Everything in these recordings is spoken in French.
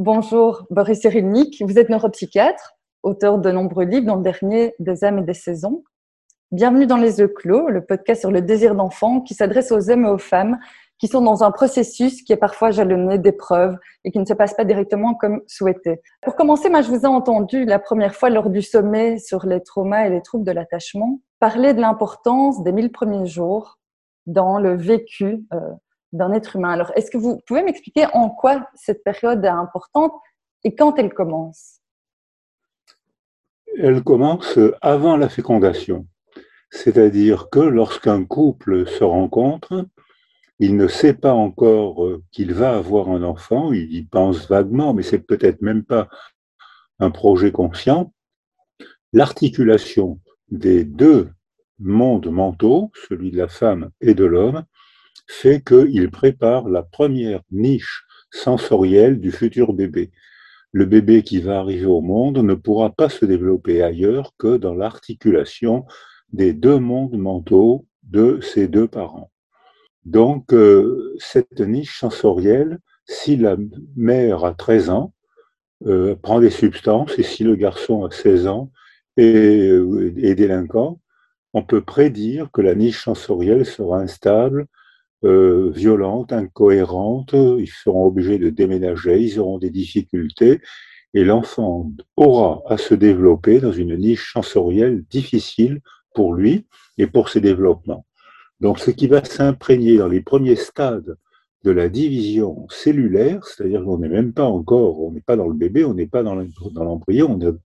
Bonjour, Boris Cyrulnik. Vous êtes neuropsychiatre, auteur de nombreux livres, dont le dernier Des âmes et des saisons. Bienvenue dans Les œufs clos, le podcast sur le désir d'enfant qui s'adresse aux hommes et aux femmes qui sont dans un processus qui est parfois jalonné d'épreuves et qui ne se passe pas directement comme souhaité. Pour commencer, moi, je vous ai entendu la première fois lors du sommet sur les traumas et les troubles de l'attachement parler de l'importance des mille premiers jours dans le vécu euh, d'un être humain. Alors, est-ce que vous pouvez m'expliquer en quoi cette période est importante et quand elle commence? Elle commence avant la fécondation. C'est-à-dire que lorsqu'un couple se rencontre, il ne sait pas encore euh, qu'il va avoir un enfant, il y pense vaguement, mais c'est peut-être même pas un projet conscient. L'articulation des deux mondes mentaux, celui de la femme et de l'homme, fait qu'il prépare la première niche sensorielle du futur bébé. Le bébé qui va arriver au monde ne pourra pas se développer ailleurs que dans l'articulation des deux mondes mentaux de ses deux parents. Donc, euh, cette niche sensorielle, si la mère a 13 ans, euh, prend des substances, et si le garçon a 16 ans et euh, est délinquant, on peut prédire que la niche sensorielle sera instable, euh, violente, incohérente, ils seront obligés de déménager, ils auront des difficultés, et l'enfant aura à se développer dans une niche sensorielle difficile pour lui et pour ses développements. Donc ce qui va s'imprégner dans les premiers stades de la division cellulaire, c'est-à-dire qu'on n'est même pas encore, on n'est pas dans le bébé, on n'est pas dans l'embryon, on,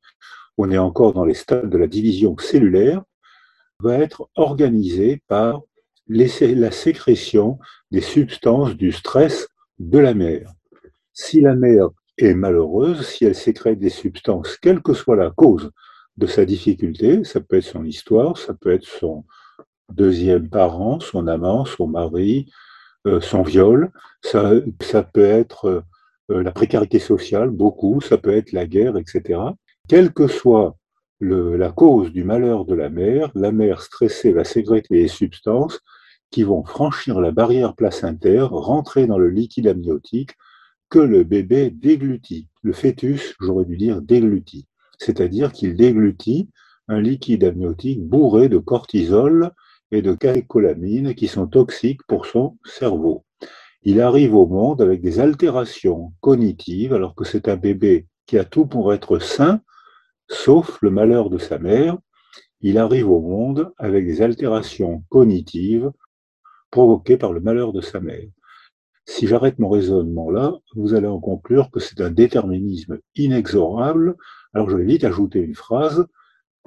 on est encore dans les stades de la division cellulaire, va être organisé par la sécrétion des substances du stress de la mère. Si la mère est malheureuse, si elle sécrète des substances, quelle que soit la cause de sa difficulté, ça peut être son histoire, ça peut être son deuxième parent, son amant, son mari, euh, son viol, ça, peut être euh, la précarité sociale, beaucoup, ça peut être la guerre, etc. Quelle que soit la cause du malheur de la mère, la mère stressée va sécréter des substances qui vont franchir la barrière placentaire, rentrer dans le liquide amniotique que le bébé déglutit. Le fœtus, j'aurais dû dire déglutit. C'est-à-dire qu'il déglutit un liquide amniotique bourré de cortisol et de catécholamine qui sont toxiques pour son cerveau. Il arrive au monde avec des altérations cognitives alors que c'est un bébé qui a tout pour être sain, sauf le malheur de sa mère, il arrive au monde avec des altérations cognitives provoquées par le malheur de sa mère. Si j'arrête mon raisonnement là, vous allez en conclure que c'est un déterminisme inexorable. Alors je vais vite ajouter une phrase.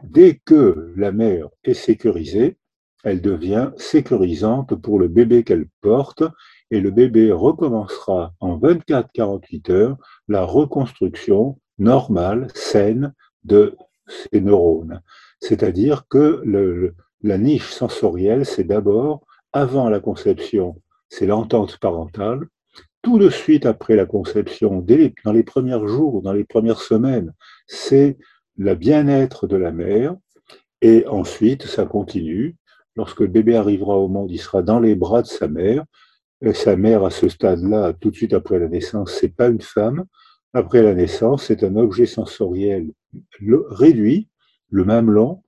Dès que la mère est sécurisée, elle devient sécurisante pour le bébé qu'elle porte et le bébé recommencera en 24-48 heures la reconstruction normale, saine de ces neurones. C'est-à-dire que la niche sensorielle, c'est d'abord, avant la conception, c'est l'entente parentale. Tout de suite après la conception, dès dans les premiers jours, dans les premières semaines, c'est le bien-être de la mère. Et ensuite, ça continue. Lorsque le bébé arrivera au monde, il sera dans les bras de sa mère. Sa mère, à ce stade-là, tout de suite après la naissance, c'est pas une femme. Après la naissance, c'est un objet sensoriel réduit, le mamelon,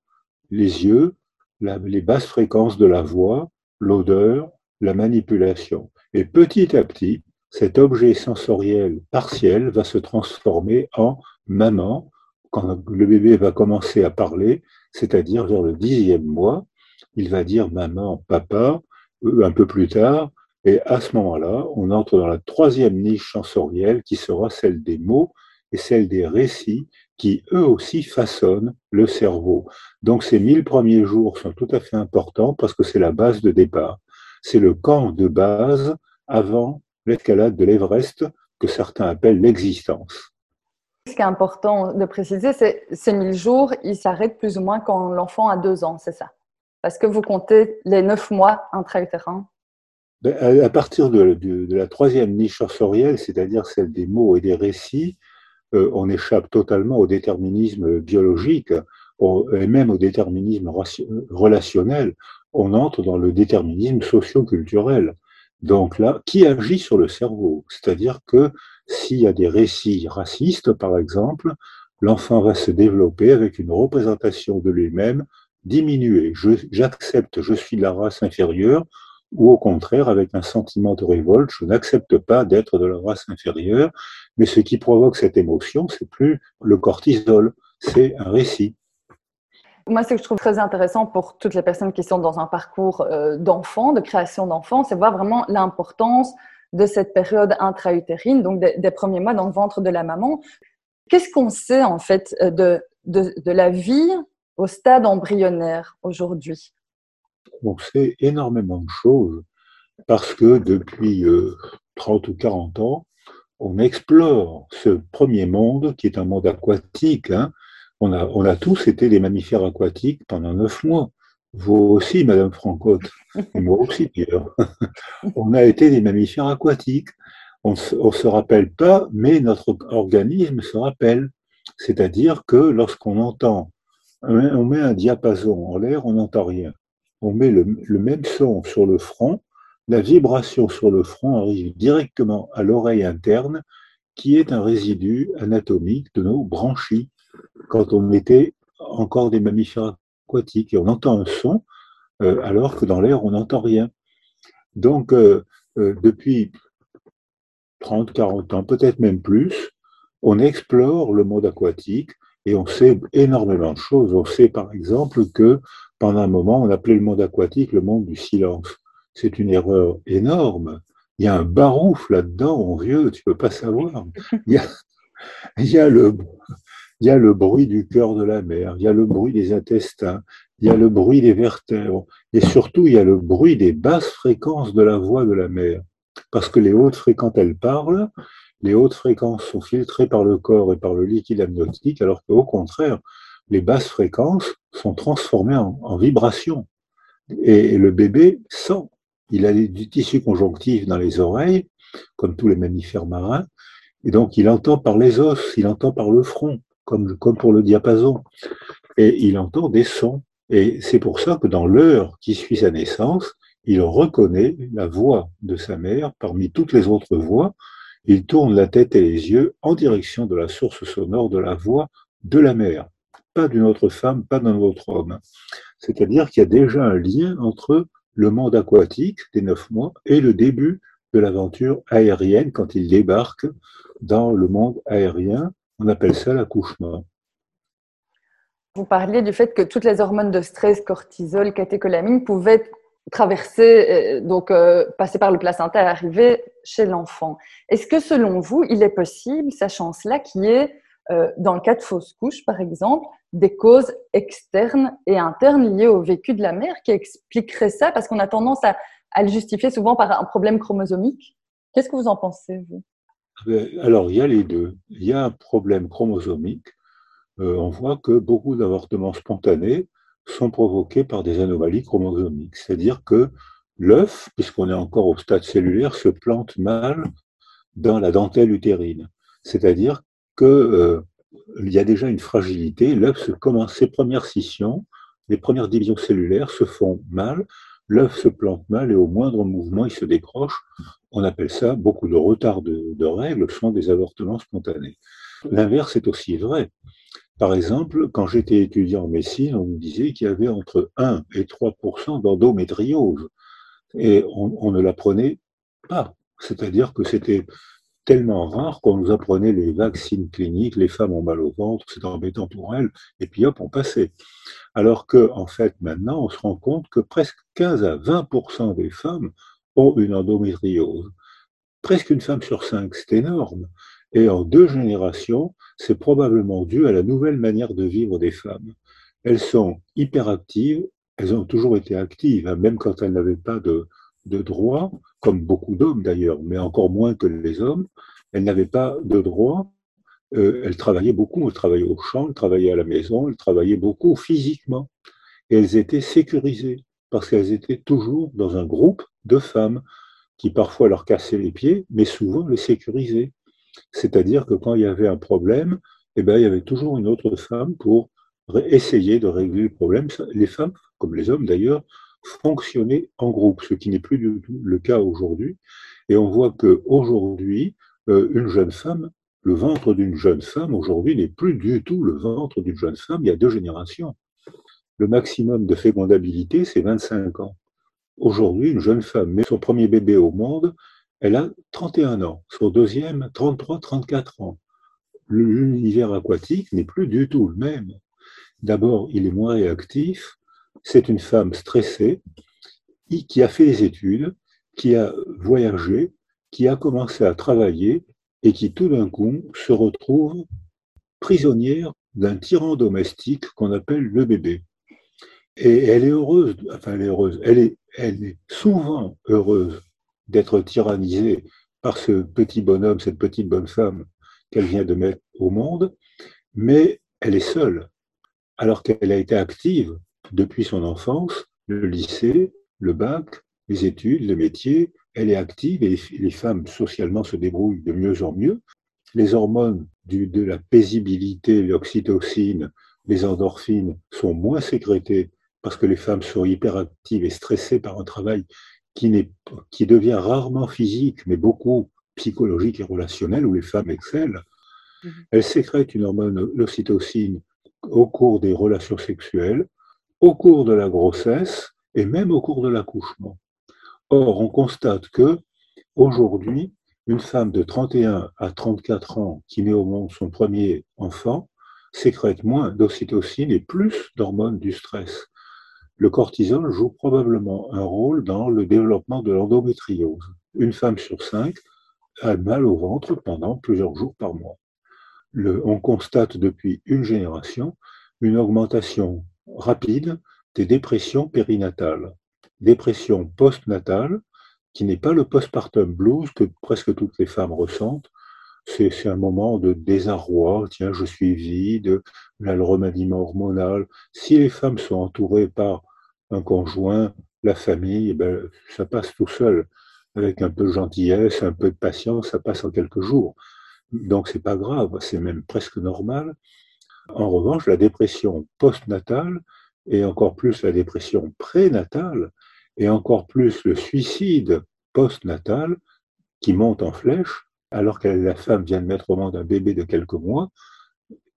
les yeux, les basses fréquences de la voix, l'odeur, la manipulation. Et petit à petit, cet objet sensoriel partiel va se transformer en maman quand le bébé va commencer à parler, c'est-à-dire vers le dixième mois, il va dire maman, papa, euh, un peu plus tard, et à ce moment-là, on entre dans la troisième niche sensorielle qui sera celle des mots et celle des récits qui eux aussi façonnent le cerveau. Donc ces mille premiers jours sont tout à fait importants parce que c'est la base de départ. C'est le camp de base avant l'escalade de l'Everest que certains appellent l'existence. Ce qui est important de préciser, c'est ces mille jours, ils s'arrêtent plus ou moins quand l'enfant a deux ans, c'est ça? Parce que vous comptez les neuf mois intra-utérins ben, à partir de, de, la troisième niche sensorielle, c'est-à-dire celle des mots et des récits, on échappe totalement au déterminisme biologique et même au déterminisme relationnel. On entre dans le déterminisme socio-culturel. Donc là, qui agit sur le cerveau? C'est-à-dire que S'il y a des récits racistes, par exemple, l'enfant va se développer avec une représentation de lui-même diminuée. J'accepte, je, suis de la race inférieure, ou au contraire avec un sentiment de révolte, je n'accepte pas d'être de la race inférieure, mais ce qui provoque cette émotion, c'est plus le cortisol, c'est un récit. Moi, ce que je trouve très intéressant pour toutes les personnes qui sont dans un parcours euh, d'enfant, de création d'enfant, c'est voir vraiment l'importance de cette période intra-utérine, donc des, premiers mois dans le ventre de la maman. Qu'est-ce qu'on sait en fait de, de, de la vie au stade embryonnaire aujourd'hui? On sait énormément de choses parce que depuis 30 euh, ou 40 ans, on explore ce premier monde qui est un monde aquatique. Hein. On, a, tous été des mammifères aquatiques pendant neuf mois. Vous aussi, Madame Francotte, moi aussi d'ailleurs. on a été des mammifères aquatiques. On ne se rappelle pas, mais notre organisme se rappelle. C'est-à-dire que lorsqu'on entend, on met un diapason en l'air, on n'entend rien. On met le, même son sur le front, la vibration sur le front arrive directement à l'oreille interne, qui est un résidu anatomique de nos branchies, quand on était encore des mammifères aquatiques. Et on entend un son, euh, alors que dans l'air, on n'entend rien. Donc, euh, euh, depuis 30, 40 ans, peut-être même plus, on explore le monde aquatique et on sait énormément de choses. On sait par exemple que pendant un moment, on appelait le monde aquatique le monde du silence. C'est une erreur énorme. Il y a un barouf là-dedans, mon vieux, tu peux pas savoir. Il y a, le, bruit du cœur de la mer, il y a le bruit des intestins, il y a le bruit des vertèbres, et surtout il y a le bruit des basses fréquences de la voix de la mer. Parce que les hautes fréquences, elles parlent, les hautes fréquences sont filtrées par le corps et par le liquide amniotique, alors qu'au contraire, les basses fréquences sont transformées en vibrations. Et, le bébé sent. Il a du tissu conjonctif dans les oreilles, comme tous les mammifères marins, et donc il entend par les os, il entend par le front, comme, pour le diapason, et il entend des sons. Et c'est pour ça que dans l'heure qui suit sa naissance, il reconnaît la voix de sa mère parmi toutes les autres voix. Il tourne la tête et les yeux en direction de la source sonore de la voix de la mère, pas d'une autre femme, pas d'un autre homme. C'est-à-dire qu'il y a déjà un lien entre le monde aquatique des neuf mois et le début de l'aventure aérienne quand il débarque dans le monde aérien. On appelle ça l'accouchement. Vous parliez du fait que toutes les hormones de stress, cortisol, catécholamine, pouvaient traverser, euh, donc euh, passer par le placenta et arriver chez l'enfant. Est-ce que selon vous, il est possible, sachant cela, qu'il y ait, euh, dans le cas de fausse couche par exemple, des causes externes et internes liées au vécu de la mère qui expliqueraient ça Parce qu'on a tendance à, le justifier souvent par un problème chromosomique. Qu'est-ce que vous en pensez, vous? Alors, il y a les deux. Il y a un problème chromosomique. on voit que beaucoup d'avortements spontanés sont provoqués par des anomalies chromosomiques. C'est-à-dire que l'œuf, puisqu'on est encore au stade cellulaire, se plante mal dans la dentelle utérine. C'est-à-dire qu'il euh, y a déjà une fragilité. L'œuf commence ses premières scissions, les premières divisions cellulaires se font mal, l'œuf se plante mal et au moindre mouvement, il se décroche. On appelle ça beaucoup de retard de, de règles, sont des avortements spontanés. L'inverse est aussi vrai. Par exemple, quand j'étais étudiant en médecine, on me disait qu'il y avait entre 1 et 3% d'endométriose. Et on, ne l'apprenait pas. C'est-à-dire que c'était tellement rare qu'on nous apprenait les vaccins cliniques, les femmes ont mal au ventre, c'est embêtant pour elles, et puis hop, on passait. Alors que, en fait, maintenant, on se rend compte que presque 15 à 20% des femmes ont une endométriose. Presque une femme sur cinq, c'est énorme. Et en deux générations, c'est probablement dû à la nouvelle manière de vivre des femmes. Elles sont hyperactives, elles ont toujours été actives, hein, même quand elles n'avaient pas de, de droit, comme beaucoup d'hommes d'ailleurs, mais encore moins que les hommes, elles n'avaient pas de droit. Euh, elles travaillaient beaucoup, elles travaillaient au champ, elles travaillaient à la maison, elles travaillaient beaucoup physiquement. Et elles étaient sécurisées, parce qu'elles étaient toujours dans un groupe de femmes qui parfois leur cassaient les pieds, mais souvent les sécurisaient. C'est-à-dire que quand il y avait un problème, eh ben, il y avait toujours une autre femme pour essayer de régler le problème. Les femmes, comme les hommes d'ailleurs, fonctionnaient en groupe, ce qui n'est plus du tout le cas aujourd'hui. Et on voit qu'aujourd'hui, euh, une jeune femme, le ventre d'une jeune femme aujourd'hui n'est plus du tout le ventre d'une jeune femme il y a deux générations. Le maximum de fécondabilité, c'est 25 ans. Aujourd'hui, une jeune femme met son premier bébé au monde, elle a 31 ans, son deuxième 33, 34 ans. L'univers aquatique n'est plus du tout le même. D'abord, il est moins réactif, c'est une femme stressée qui a fait des études, qui a voyagé, qui a commencé à travailler et qui tout d'un coup se retrouve prisonnière d'un tyran domestique qu'on appelle le bébé. Et elle est heureuse, enfin elle est heureuse, elle est, elle est souvent heureuse d'être tyrannisée par ce petit bonhomme, cette petite bonne femme qu'elle vient de mettre au monde, mais elle est seule, alors qu'elle a été active depuis son enfance, le lycée, le bac, les études, le métier, elle est active et les femmes socialement se débrouillent de mieux en mieux. Les hormones de la paisibilité, l'oxytocine, les endorphines sont moins sécrétées parce que les femmes sont hyperactives et stressées par un travail qui, qui devient rarement physique, mais beaucoup psychologique et relationnel, où les femmes excellent. Mhm. Elles sécrètent une hormone, l'oxytocine, au cours des relations sexuelles, au cours de la grossesse et même au cours de l'accouchement. Or, on constate que aujourd'hui, une femme de 31 à 34 ans qui met au monde son premier enfant sécrète moins d'oxytocine et plus d'hormones du stress. Le cortisol joue probablement un rôle dans le développement de l'endométriose. Une femme sur cinq a mal au ventre pendant plusieurs jours par mois. on constate depuis une génération une augmentation rapide des dépressions périnatales. Dépression postnatale, qui n'est pas le postpartum blues que presque toutes les femmes ressentent. C'est un moment de désarroi, tiens, je suis vide, là, le remaniement hormonal. Si les femmes sont entourées par un conjoint, la famille, eh ben, ça passe tout seul. Avec un peu de gentillesse, un peu de patience, ça passe en quelques jours. Donc c'est pas grave, c'est même presque normal. En revanche, la dépression postnatale, et encore plus la dépression prénatale, et encore plus le suicide postnatal, qui monte en flèche, alors que la femme vient de mettre au monde un bébé de quelques mois,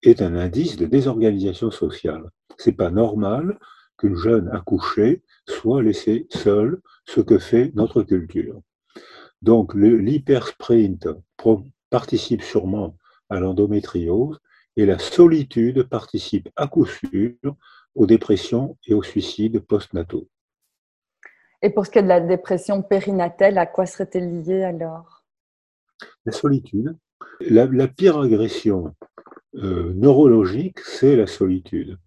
est un indice de désorganisation sociale. C'est pas normal qu'une jeune accouchée soit laissée seule, ce que fait notre culture. Donc l'hypersprint participe sûrement à l'endométriose et la solitude participe à coup sûr aux dépressions et aux suicides postnataux. Et pour ce qui est de la dépression périnatale, à quoi serait-elle liée alors? La solitude. La, pire agression euh, neurologique, c'est la solitude.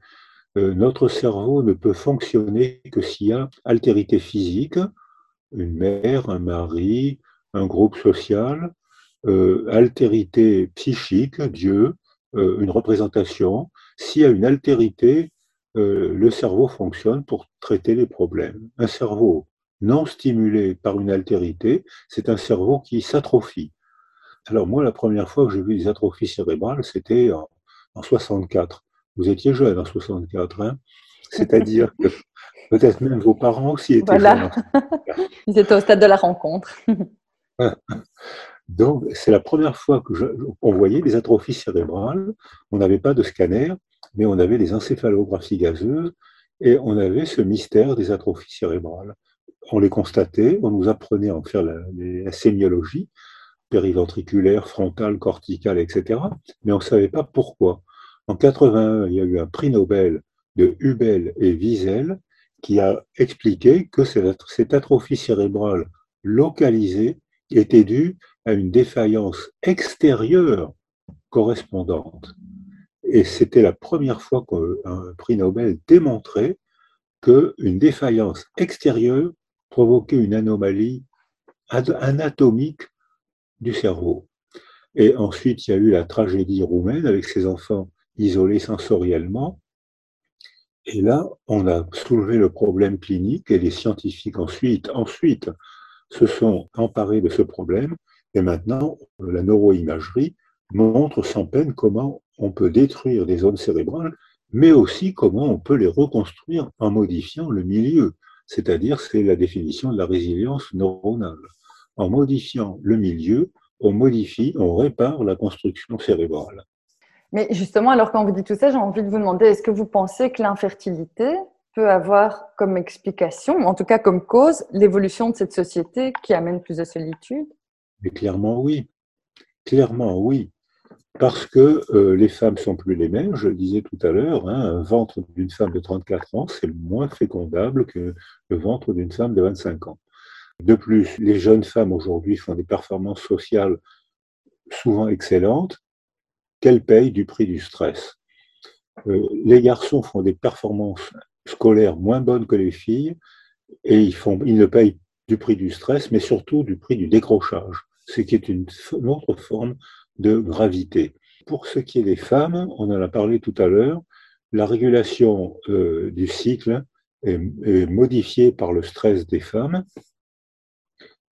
Euh, notre cerveau ne peut fonctionner que s'il y a altérité physique, une mère, un mari, un groupe social, euh, altérité psychique, Dieu, euh, une représentation. S'il y a une altérité, le cerveau fonctionne pour traiter les problèmes. Un cerveau non stimulé par une altérité, c'est un cerveau qui s'atrophie. Alors moi, la première fois que j'ai vu des atrophies cérébrales, c'était en, en 64. Vous étiez jeune en 64, hein c'est-à-dire que peut-être même vos parents aussi étaient jeunes. Ils étaient au stade de la rencontre. Donc, c'est la première fois qu'on voyait des atrophies cérébrales. On n'avait pas de scanner, mais on avait des encéphalographies gazeuses et on avait ce mystère des atrophies cérébrales. On les constatait, on nous apprenait à en faire la, la sémiologie, périventriculaire, frontale, corticale, etc. Mais on ne savait pas pourquoi. En 81, il y a eu un prix Nobel de Hubel et Wiesel qui a expliqué que cette atrophie cérébrale localisée était due à une défaillance extérieure correspondante. Et c'était la première fois qu'un prix Nobel démontrait qu'une défaillance extérieure provoquait une anomalie anatomique du cerveau. Et ensuite, il y a eu la tragédie roumaine avec ses enfants isolé sensoriellement. Et là, on a soulevé le problème clinique et les scientifiques ensuite, ensuite se sont emparés de ce problème. Et maintenant, la neuroimagerie montre sans peine comment on peut détruire des zones cérébrales, mais aussi comment on peut les reconstruire en modifiant le milieu. C'est-à-dire, c'est la définition de la résilience neuronale. En modifiant le milieu, on modifie, on répare la construction cérébrale. Mais justement, alors quand vous dites tout ça, j'ai envie de vous demander, est-ce que vous pensez que l'infertilité peut avoir comme explication, en tout cas comme cause, l'évolution de cette société qui amène plus de solitude? Mais clairement oui. Clairement oui. Parce que euh, les femmes sont plus les mêmes, je le disais tout à l'heure, hein, un ventre d'une femme de 34 ans, c'est moins fécondable que le ventre d'une femme de 25 ans. De plus, les jeunes femmes aujourd'hui font des performances sociales souvent excellentes, qu'elles payent du prix du stress. Euh, les garçons font des performances scolaires moins bonnes que les filles et ils, font, ils ne payent du prix du stress, mais surtout du prix du décrochage, ce qui est une, autre forme de gravité. Pour ce qui est des femmes, on en a parlé tout à l'heure, la régulation euh, du cycle est, est, modifiée par le stress des femmes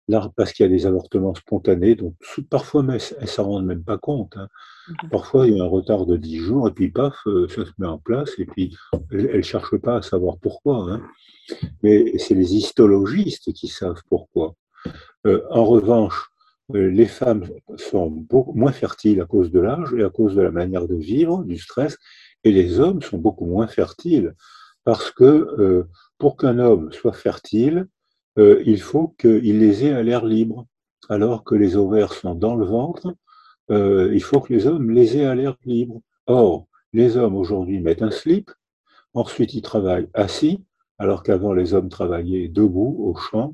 Là, parce qu'il y a des avortements spontanés, donc parfois elles ne s'en rendent même pas compte. Hein. Mhm. Parfois il y a un retard de 10 jours et puis paf, euh, ça se met en place et puis elles ne cherchent pas à savoir pourquoi. Hein. Mais c'est les histologistes qui savent pourquoi. Euh, en revanche, les femmes sont beaucoup moins fertiles à cause de l'âge et à cause de la manière de vivre, du stress, et les hommes sont beaucoup moins fertiles parce que pour qu'un homme soit fertile, euh, il faut qu'il les ait à l'air libre. Alors que les ovaires sont dans le ventre, euh, il faut que les hommes les aient à l'air libre. Or, les hommes aujourd'hui mettent un slip, ensuite ils travaillent assis, alors qu'avant les hommes travaillaient debout au champ.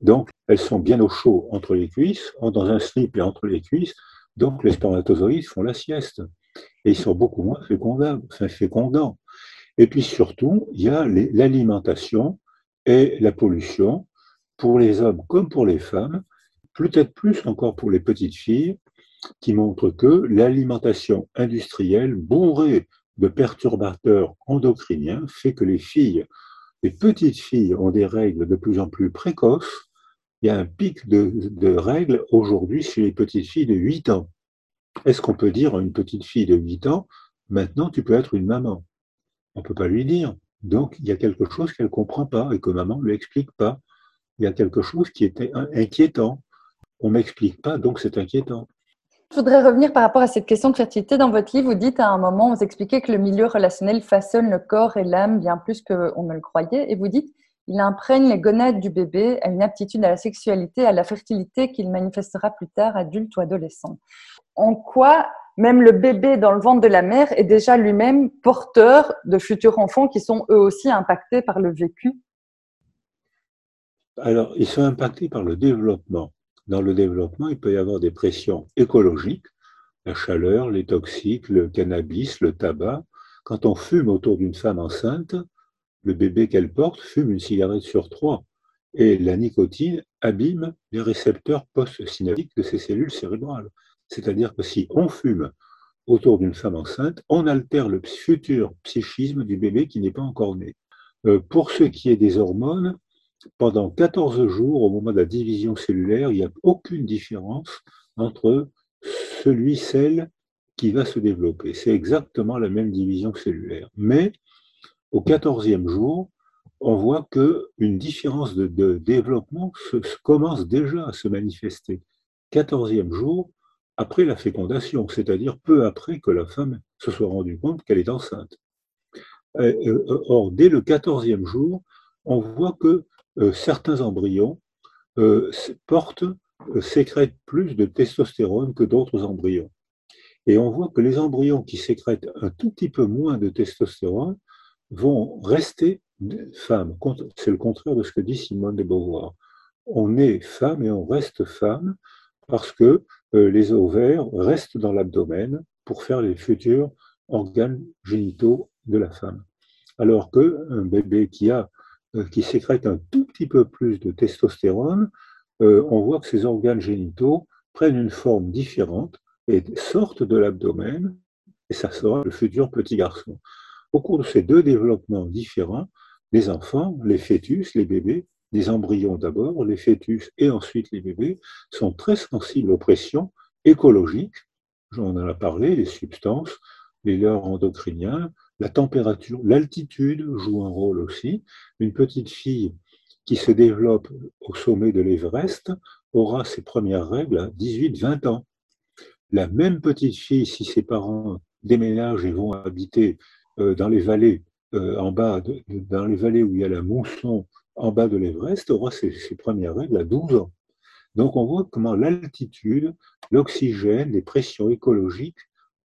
Donc, elles sont bien au chaud entre les cuisses, dans un slip et entre les cuisses. Donc, les spermatozoïdes font la sieste. Et ils sont beaucoup moins fécondants. Et puis surtout, il y a l'alimentation et la pollution, pour les hommes comme pour les femmes, peut-être plus encore pour les petites filles, qui montrent que l'alimentation industrielle bourrée de perturbateurs endocriniens fait que les filles, les petites filles ont des règles de plus en plus précoces. Il y a un pic de, règles aujourd'hui chez les petites filles de 8 ans. Est-ce qu'on peut dire à une petite fille de 8 ans, maintenant tu peux être une maman On ne peut pas lui dire. Donc, il y a quelque chose qu'elle ne comprend pas et que maman ne lui explique pas. Il y a quelque chose qui était inquiétant. On ne m'explique pas, donc c'est inquiétant. Je voudrais revenir par rapport à cette question de fertilité. Dans votre livre, vous dites à un moment, vous expliquez que le milieu relationnel façonne le corps et l'âme bien plus qu'on ne le croyait. Et vous dites, il imprègne les gonades du bébé à une aptitude à la sexualité, à la fertilité qu'il manifestera plus tard adulte ou adolescent. En quoi même le bébé dans le ventre de la mère est déjà lui-même porteur de futurs enfants qui sont eux aussi impactés par le vécu? Alors, ils sont impactés par le développement. Dans le développement, il peut y avoir des pressions écologiques, la chaleur, les toxiques, le cannabis, le tabac. Quand on fume autour d'une femme enceinte, le bébé qu'elle porte fume une cigarette sur trois. Et la nicotine abîme les récepteurs post-synaptiques de ces cellules cérébrales. C'est-à-dire que si on fume autour d'une femme enceinte, on altère le futur psychisme du bébé qui n'est pas encore né. Euh, pour ce qui est des hormones, pendant 14 jours, au moment de la division cellulaire, il n'y a aucune différence entre celui, celle qui va se développer. C'est exactement la même division cellulaire. Mais au 14e jour, on voit qu'une différence de, développement commence déjà à se manifester. 14e jour, après la fécondation, c'est-à-dire peu après que la femme se soit rendue compte qu'elle est enceinte. Euh, euh, or, dès le 14e jour, on voit que euh, certains embryons portent, sécrètent plus de testostérone que d'autres embryons. Et on voit que les embryons qui sécrètent un tout petit peu moins de testostérone vont rester femmes. C'est le contraire de ce que dit Simone de Beauvoir. On est femme et on reste femme parce que euh, les ovaires restent dans l'abdomen pour faire les futurs organes génitaux de la femme. Alors qu'un bébé qui, a, euh, sécrète un tout petit peu plus de testostérone, euh, on voit que ces organes génitaux prennent une forme différente et sortent de l'abdomen, et ça sera le futur petit garçon. Au cours de ces deux développements différents, les enfants, les fœtus, les bébés, des embryons d'abord, les fœtus et ensuite les bébés, sont très sensibles aux pressions écologiques. On en a parlé, les substances, les leurres endocriniens, la température, l'altitude joue un rôle aussi. Une petite fille qui se développe au sommet de l'Everest aura ses premières règles à 18-20 ans. La même petite fille, si ses parents déménagent et vont habiter dans les vallées, euh, en bas, dans les vallées où il y a la mousson en bas de l'Everest, aura ses, ses premières règles à 12 ans. Donc on voit comment l'altitude, l'oxygène, les pressions écologiques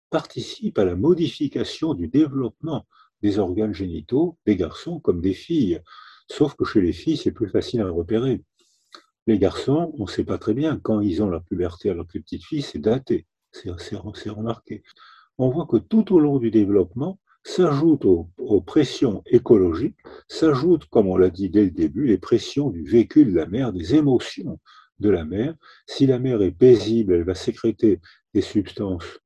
participent à la modification du développement des organes génitaux des garçons comme des filles. Sauf que chez les filles, c'est plus facile à repérer. Les garçons, on ne sait pas très bien, quand ils ont la puberté alors que les petites filles, c'est daté, c'est remarqué. On voit que tout au long du développement, s'ajoute aux, pressions écologiques, s'ajoutent, comme on l'a dit dès le début, les pressions du vécu de la mère, des émotions de la mère. Si la mère est paisible, elle va sécréter des substances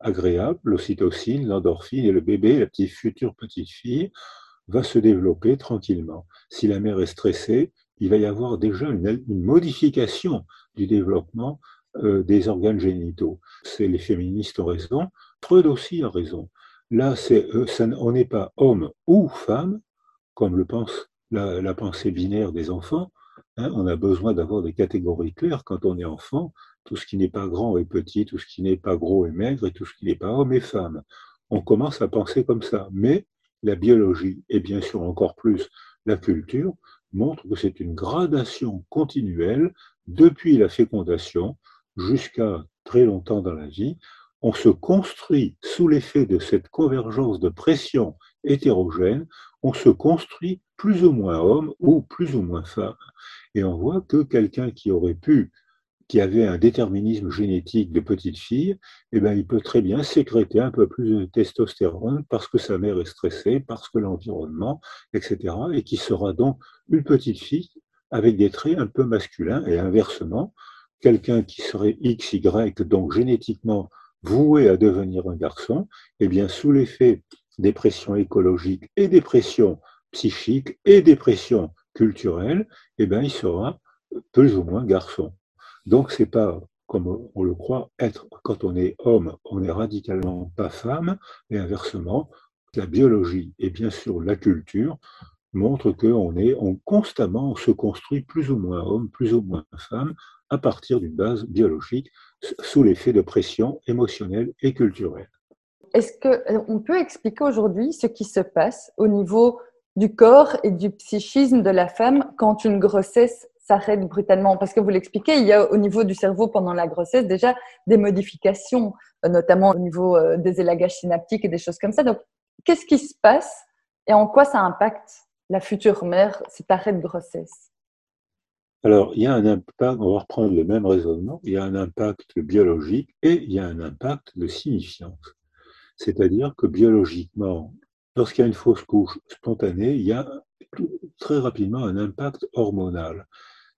agréables, l'ocytocine, l'endorphine, et le bébé, la petite future petite fille, va se développer tranquillement. Si la mère est stressée, il va y avoir déjà une, modification du développement euh, des organes génitaux. Les féministes ont raison, Freud aussi a raison. Là, euh, on n'est pas homme ou femme, comme le pense la, pensée binaire des enfants, Hein, on a besoin d'avoir des catégories claires quand on est enfant. Tout ce qui n'est pas grand est petit, tout ce qui n'est pas gros est maigre, et tout ce qui n'est pas homme est femme. On commence à penser comme ça. Mais la biologie, et bien sûr encore plus la culture, montrent que c'est une gradation continuelle depuis la fécondation jusqu'à très longtemps dans la vie. On se construit sous l'effet de cette convergence de pression hétérogène, on se construit plus ou moins homme ou plus ou moins femme. Et on voit que quelqu'un qui aurait pu, qui avait un déterminisme génétique de petite fille, eh ben, il peut très bien sécréter un peu plus de testostérone parce que sa mère est stressée, parce que l'environnement, etc. Et qui sera donc une petite fille avec des traits un peu masculins et inversement, quelqu'un qui serait XY, donc génétiquement voué à devenir un garçon, eh bien, sous l'effet des pressions écologiques et des pressions psychiques et des pressions culturelles, eh bien, il sera plus ou moins garçon. Donc, c'est pas comme on le croit être quand on est homme, on est radicalement pas femme, et inversement, la biologie et bien sûr la culture montrent qu'on est, on constamment on se construit plus ou moins homme, plus ou moins femme, à partir d'une base biologique, sous l'effet de pression émotionnelle et culturelle. Est-ce qu'on peut expliquer aujourd'hui ce qui se passe au niveau du corps et du psychisme de la femme quand une grossesse s'arrête brutalement? Parce que vous l'expliquez, il y a au niveau du cerveau pendant la grossesse déjà des modifications, euh, notamment au niveau euh, des élagages synaptiques et des choses comme ça. Donc, qu'est-ce qui se passe et en quoi ça impacte la future mère, cet arrêt de grossesse? Alors, il y a un impact, on va reprendre le même raisonnement, il y a un impact biologique et il y a un impact de signifiance. C'est-à-dire que biologiquement, lorsqu'il y a une fausse couche spontanée, il y a très rapidement un impact hormonal.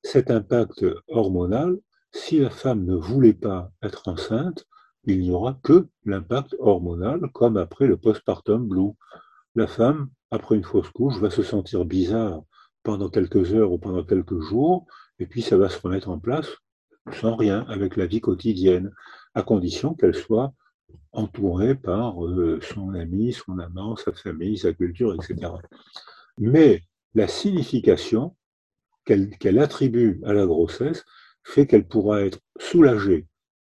Cet impact hormonal, si la femme ne voulait pas être enceinte, il n'y aura que l'impact hormonal, comme après le postpartum blue. La femme, après une fausse couche, va se sentir bizarre pendant quelques heures ou pendant quelques jours, et puis ça va se remettre en place sans rien, avec la vie quotidienne, à condition qu'elle soit entourée par euh, son ami, son amant, sa famille, sa culture, etc. Mais la signification qu'elle attribue à la grossesse fait qu'elle pourra être soulagée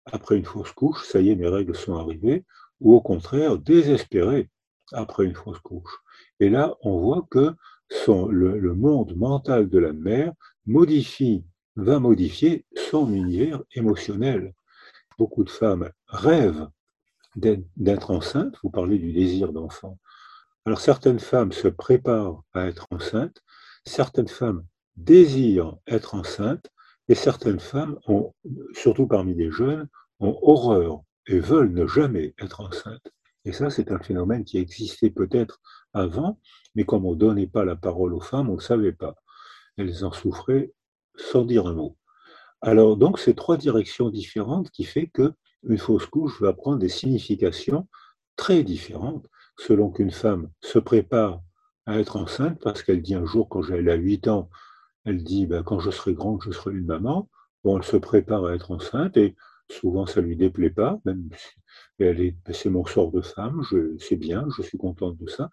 après une fausse couche, ça y est, mes règles sont arrivées, ou au contraire désespérée après une fausse couche. Et là, on voit que le, le, monde mental de la mère modifie, va modifier son univers émotionnel. Beaucoup de femmes rêvent d'être enceinte, vous parlez du désir d'enfant. Alors certaines femmes se préparent à être enceintes, certaines femmes désirent être enceintes, et certaines femmes, ont, surtout parmi les jeunes, ont horreur et veulent ne jamais être enceintes. Et ça, c'est un phénomène qui existait peut-être avant, mais comme on ne donnait pas la parole aux femmes, on ne savait pas. Elles en souffraient sans dire un mot. Alors, donc, ces trois directions différentes qui fait que une fausse couche va prendre des significations très différentes selon qu'une femme se prépare à être enceinte parce qu'elle dit un jour quand elle a 8 ans, elle dit ben, quand je serai grande, je serai une maman. Bon, elle se prépare à être enceinte et souvent ça lui déplaît pas, même elle est, c'est mon sort de femme, c'est bien, je suis contente de ça.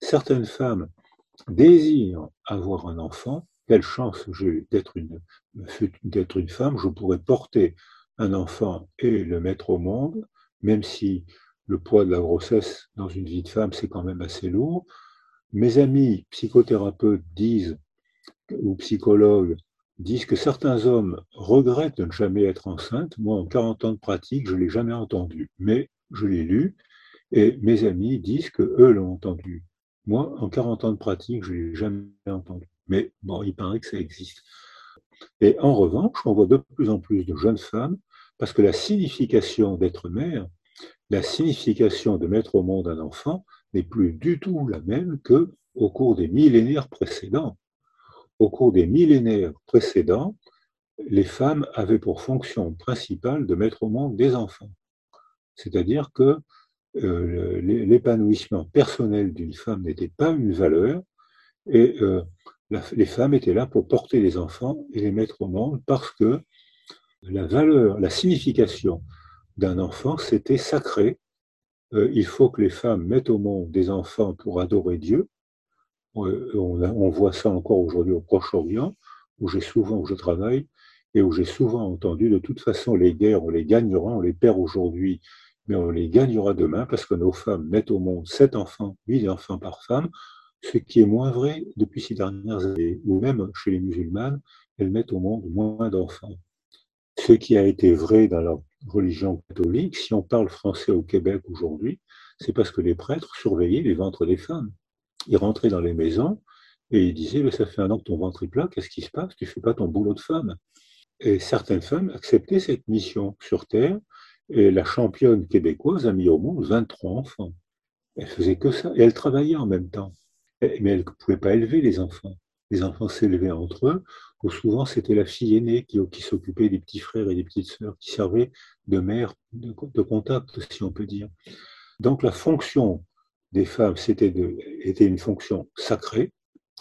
Certaines femmes désirent avoir un enfant quelle chance j'ai d'être une, femme, je pourrais porter un enfant et le mettre au monde, même si le poids de la grossesse dans une vie de femme, c'est quand même assez lourd. Mes amis psychothérapeutes disent, ou psychologues, disent que certains hommes regrettent de ne jamais être enceinte. Moi, en 40 ans de pratique, je ne l'ai jamais entendu, mais je l'ai lu, et mes amis disent que eux l'ont entendu. Moi, en 40 ans de pratique, je ne l'ai jamais entendu. Mais bon, il paraît que ça existe. Et en revanche, on voit de plus en plus de jeunes femmes, parce que la signification d'être mère, la signification de mettre au monde un enfant, n'est plus du tout la même que au cours des millénaires précédents. Au cours des millénaires précédents, les femmes avaient pour fonction principale de mettre au monde des enfants. C'est-à-dire que euh, l'épanouissement personnel d'une femme n'était pas une valeur et euh, les femmes étaient là pour porter les enfants et les mettre au monde parce que la valeur, la signification d'un enfant, c'était sacré. Euh, il faut que les femmes mettent au monde des enfants pour adorer Dieu. On, voit ça encore aujourd'hui au Proche-Orient, où j'ai souvent, où je travaille, et où j'ai souvent entendu, de toute façon, les guerres, on les gagnera, on les perd aujourd'hui, mais on les gagnera demain parce que nos femmes mettent au monde sept enfants, huit enfants par femme, ce qui est moins vrai depuis ces dernières années, ou même chez les musulmanes, elles mettent au monde moins d'enfants. Ce qui a été vrai dans la religion catholique, si on parle français au Québec aujourd'hui, c'est parce que les prêtres surveillaient les ventres des femmes. Ils rentraient dans les maisons et ils disaient, mais ça fait un an que ton ventre est plat, qu'est-ce qui se passe? Tu ne fais pas ton boulot de femme. Et certaines femmes acceptaient cette mission sur Terre, et la championne québécoise a mis au monde 23 enfants. Elle faisait que ça, et elle travaillait en même temps. Mais elle ne pouvait pas élever les enfants. Les enfants s'élevaient entre eux, ou souvent c'était la fille aînée qui, s'occupait des petits frères et des petites sœurs, qui servait de mère de, contact, si on peut dire. Donc la fonction des femmes, c'était était une fonction sacrée,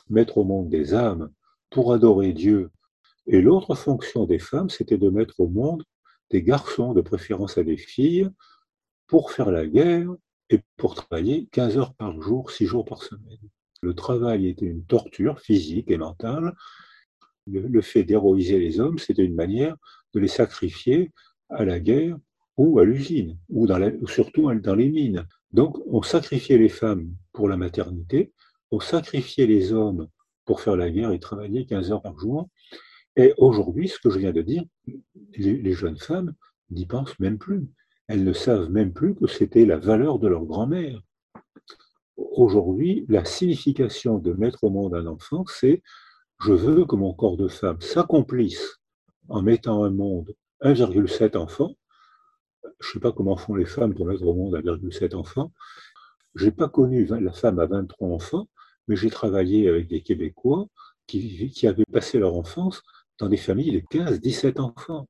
mettre au monde des âmes pour adorer Dieu. Et l'autre fonction des femmes, c'était de mettre au monde des garçons, de préférence à des filles, pour faire la guerre et pour travailler 15 heures par jour, 6 jours par semaine. Le travail était une torture physique et mentale. Le, fait d'héroïser les hommes, c'était une manière de les sacrifier à la guerre ou à l'usine, ou, surtout dans les mines. Donc, on sacrifiait les femmes pour la maternité, on sacrifiait les hommes pour faire la guerre et travailler 15 heures par jour. Et aujourd'hui, ce que je viens de dire, les, jeunes femmes n'y pensent même plus. Elles ne savent même plus que c'était la valeur de leur grand-mère. Aujourd'hui, la signification de mettre au monde un enfant, c'est je veux que mon corps de femme s'accomplisse en mettant au monde 1,7 enfants. Je ne sais pas comment font les femmes pour mettre au monde 1,7 enfants. Je n'ai pas connu la femme à 23 enfants, mais j'ai travaillé avec des Québécois qui avaient passé leur enfance dans des familles de 15, 17 enfants.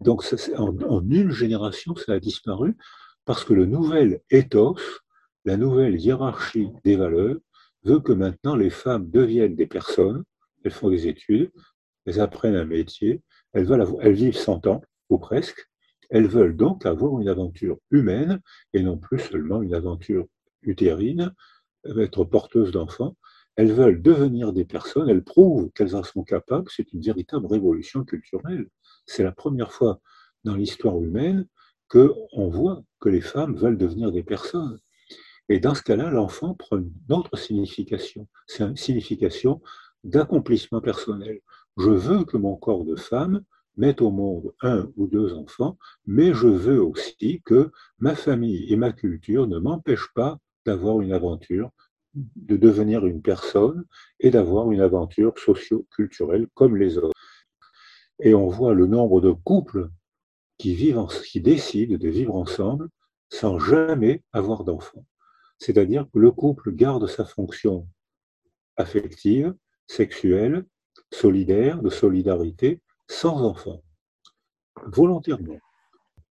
Donc en, une génération, ça a disparu parce que le nouvel ethos, la nouvelle hiérarchie des valeurs, veut que maintenant les femmes deviennent des personnes, elles font des études, elles apprennent un métier, elles, veulent elles vivent 100 ans, ou presque, elles veulent donc avoir une aventure humaine et non plus seulement une aventure utérine, être porteuse d'enfants. Elles veulent devenir des personnes, elles prouvent qu'elles en sont capables, c'est une véritable révolution culturelle. C'est la première fois dans l'histoire humaine qu'on voit que les femmes veulent devenir des personnes. Et dans ce cas-là, l'enfant prend une autre signification. C'est une signification d'accomplissement personnel. Je veux que mon corps de femme mette au monde un ou deux enfants, mais je veux aussi que ma famille et ma culture ne m'empêchent pas d'avoir une aventure de devenir une personne et d'avoir une aventure socio-culturelle comme les autres. Et on voit le nombre de couples qui, vivent qui décident de vivre ensemble sans jamais avoir d'enfants. C'est-à-dire que le couple garde sa fonction affective, sexuelle, solidaire, de solidarité, sans enfants, volontairement.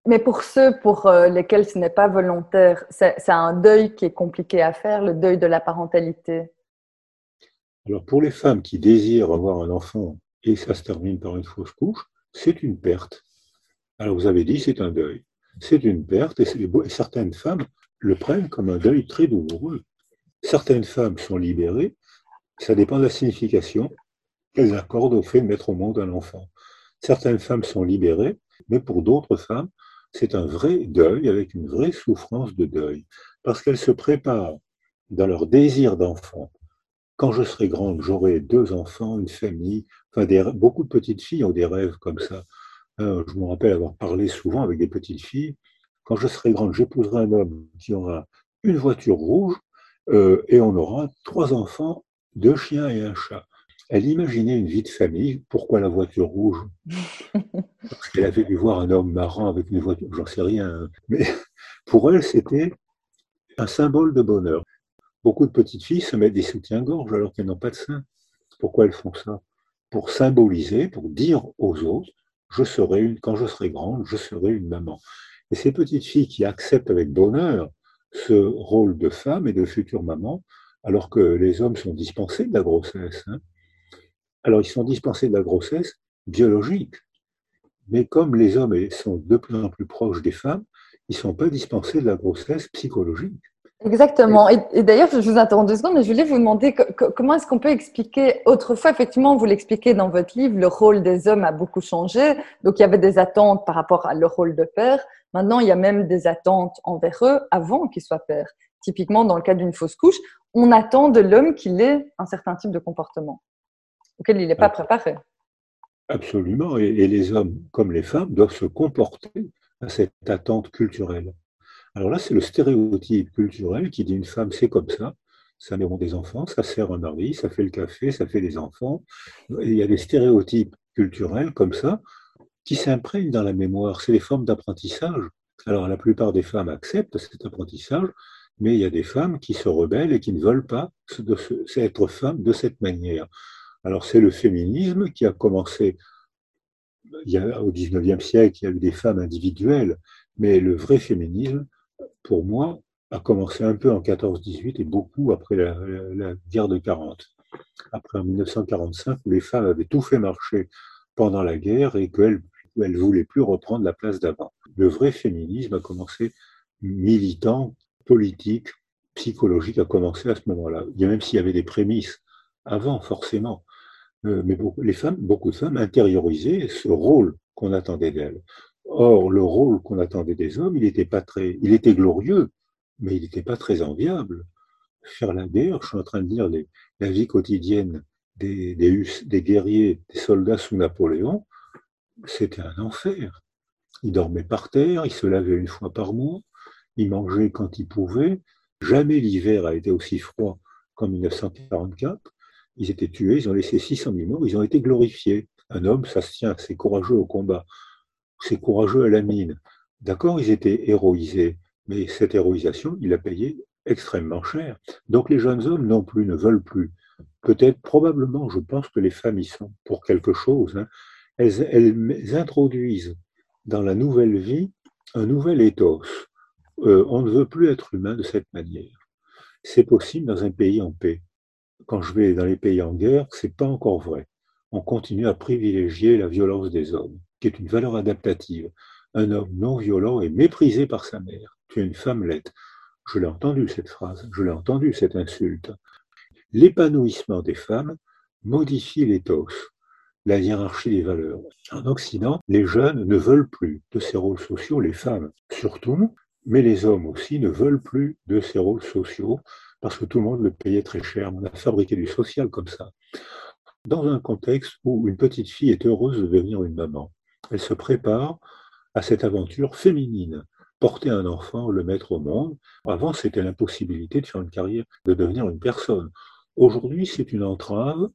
Mais pour ceux pour euh, lesquels ce n'est pas volontaire, c'est un deuil qui est compliqué à faire, le deuil de la parentalité. Alors pour les femmes qui désirent avoir un enfant et ça se termine par une fausse couche, c'est une perte. Alors vous avez dit c'est un deuil. C'est une perte et, et certaines femmes le prennent comme un deuil très douloureux. Certaines femmes sont libérées, ça dépend de la signification. qu'elles accordent au fait de mettre au monde un enfant. Certaines femmes sont libérées, mais pour d'autres femmes, c'est un vrai deuil avec une vraie souffrance de deuil, parce qu'elles se préparent dans leur désir d'enfant. Quand je serai grande, j'aurai deux enfants, une famille. Beaucoup de petites filles ont des rêves comme ça. Euh, je me rappelle avoir parlé souvent avec des petites filles. Quand je serai grande, j'épouserai un homme qui aura une voiture rouge euh, et on aura trois enfants, deux chiens et un chat. Elle imaginait une vie de famille. Pourquoi la voiture rouge? Parce qu'elle avait dû voir un homme marrant avec une voiture, j'en sais rien. Hein. Mais pour elle, c'était un symbole de bonheur. Beaucoup de petites filles se mettent des soutiens-gorge alors qu'elles n'ont pas de sein. Pourquoi elles font ça? Pour symboliser, pour dire aux autres, je serai une, quand je serai grande, je serai une maman. Et ces petites filles qui acceptent avec bonheur ce rôle de femme et de future maman, alors que les hommes sont dispensés de la grossesse. Hein. Alors ils sont dispensés de la grossesse biologique, mais comme les hommes sont de plus en plus proches des femmes, ils ne sont pas dispensés de la grossesse psychologique. Exactement. Et, d'ailleurs, je vous interromps deux secondes, mais je voulais vous demander comment est-ce qu'on peut expliquer, autrefois, effectivement, vous l'expliquez dans votre livre, le rôle des hommes a beaucoup changé. Donc, il y avait des attentes par rapport à leur rôle de père. Maintenant, il y a même des attentes envers eux avant qu'ils soient pères. Typiquement, dans le cas d'une fausse couche, on attend de l'homme qu'il ait un certain type de comportement auquel il n'est pas préparé. Absolument. Et, et les hommes, comme les femmes, doivent se comporter à cette attente culturelle. Alors là, c'est le stéréotype culturel qui dit une femme, c'est comme ça, ça met des enfants, ça sert un mari, ça fait le café, ça fait des enfants. il y a des stéréotypes culturels comme ça qui s'imprègnent dans la mémoire. C'est des formes d'apprentissage. Alors la plupart des femmes acceptent cet apprentissage, mais il y a des femmes qui se rebellent et qui ne veulent pas être femmes de cette manière. Alors c'est le féminisme qui a commencé au XIXe siècle, il y a eu des femmes individuelles, mais le vrai féminisme, pour moi, a commencé un peu en 14-18 et beaucoup après la, guerre de 40. Après en 1945, où les femmes avaient tout fait marcher pendant la guerre et qu'elles ne voulaient plus reprendre la place d'avant. Le vrai féminisme a commencé militant, politique, psychologique, a commencé à ce moment-là. Même s'il y avait des prémices avant, forcément. Euh, mais beaucoup, les femmes, beaucoup de femmes intériorisaient ce rôle qu'on attendait d'elles. Or, le rôle qu'on attendait des hommes, il était pas très, il était glorieux, mais il n'était pas très enviable. Faire la guerre, je suis en train de dire la vie quotidienne des, des, des guerriers, des soldats sous Napoléon, c'était un enfer. Ils dormaient par terre, ils se lavaient une fois par mois, ils mangeaient quand ils pouvaient. Jamais l'hiver a été aussi froid qu'en 1944. Ils étaient tués, ils ont laissé 600 000 morts, ils ont été glorifiés. Un homme, ça se tient, c'est courageux au combat c'est courageux à la mine. D'accord, ils étaient héroïsés, mais cette héroïsation, il a payé extrêmement cher. Donc les jeunes hommes non plus ne veulent plus. Peut-être, probablement, je pense que les femmes y sont pour quelque chose. Hein. Elles, introduisent dans la nouvelle vie un nouvel ethos. Euh, on ne veut plus être humain de cette manière. C'est possible dans un pays en paix. Quand je vais dans les pays en guerre, c'est pas encore vrai. On continue à privilégier la violence des hommes qui est une valeur adaptative. Un homme non violent est méprisé par sa mère. Tu es une femmelette. Je l'ai entendu cette phrase, je l'ai entendu cette insulte. L'épanouissement des femmes modifie l'éthos, la hiérarchie des valeurs. En Occident, les jeunes ne veulent plus de ces rôles sociaux, les femmes surtout, mais les hommes aussi ne veulent plus de ces rôles sociaux parce que tout le monde le payait très cher. On a fabriqué du social comme ça. Dans un contexte où une petite fille est heureuse de devenir une maman, elle se prépare à cette aventure féminine, porter un enfant, le mettre au monde. Avant, c'était l'impossibilité de faire une carrière, de devenir une personne. Aujourd'hui, c'est une entrave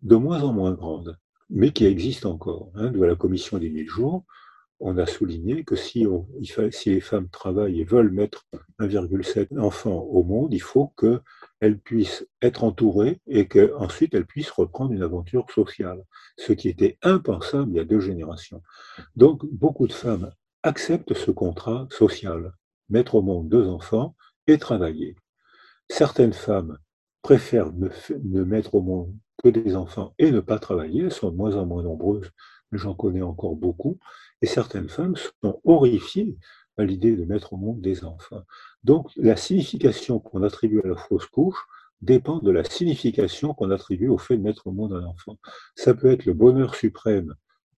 de moins en moins grande, mais qui existe encore. Hein, de la commission des mille jours, on a souligné que si, les femmes travaillent et veulent mettre 1,7 enfants au monde, il faut que elle puisse être entourée et qu'ensuite elle puisse reprendre une aventure sociale, ce qui était impensable il y a deux générations. Donc beaucoup de femmes acceptent ce contrat social, mettre au monde deux enfants et travailler. Certaines femmes préfèrent ne, mettre au monde que des enfants et ne pas travailler, elles sont de moins en moins nombreuses, j'en connais encore beaucoup, et certaines femmes sont horrifiées à l'idée de mettre au monde des enfants. Donc la signification qu'on attribue à la fausse couche dépend de la signification qu'on attribue au fait de mettre au monde un enfant. Ça peut être le bonheur suprême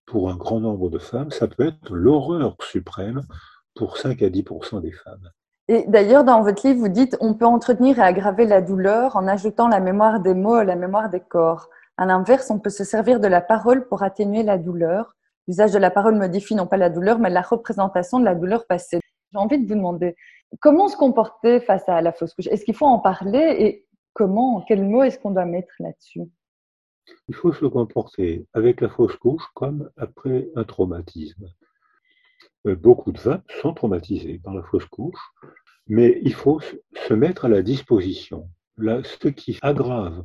pour un grand nombre de femmes, ça peut être l'horreur suprême pour 5 à 10% des femmes. Et d'ailleurs, dans votre livre, vous dites on peut entretenir et aggraver la douleur en ajoutant la mémoire des mots à la mémoire des corps. À l'inverse, on peut se servir de la parole pour atténuer la douleur. L'usage de la parole modifie non pas la douleur, mais la représentation de la douleur passée. J'ai envie de vous demander comment se comporter face à la fausse couche? Est-ce qu'il faut en parler et comment, quels mots est-ce qu'on doit mettre là-dessus? Il faut se comporter avec la fausse couche comme après un traumatisme. Euh, beaucoup de femmes sont traumatisées par la fausse couche, mais il faut se mettre à la disposition. Là, ce qui aggrave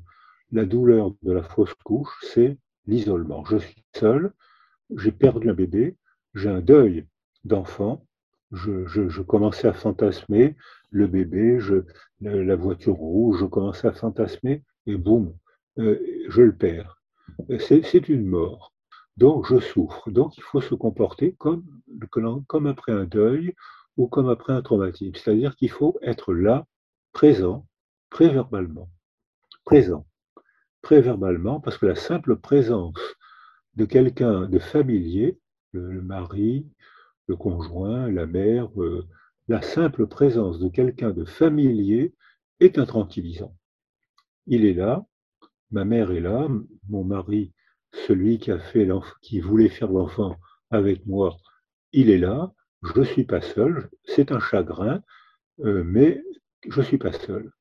la douleur de la fausse couche, c'est l'isolement. Je suis seul, j'ai perdu un bébé, j'ai un deuil d'enfant, je, commençais à fantasmer le bébé, je, la voiture rouge, je commençais à fantasmer, et boum, euh, je le perds. C'est une mort. Donc je souffre. Donc il faut se comporter comme, comme après un deuil ou comme après un traumatisme. C'est-à-dire qu'il faut être là, présent, préverbalement. Présent. Préverbalement, parce que la simple présence de quelqu'un de familier, le, mari, le conjoint, la mère, euh, la simple présence de quelqu'un de familier est un tranquillisant. Il est là, ma mère est là, mon mari celui qui a fait qui voulait faire l'enfant avec moi, il est là, je ne suis pas seul, c'est un chagrin, euh, mais je ne suis pas seul.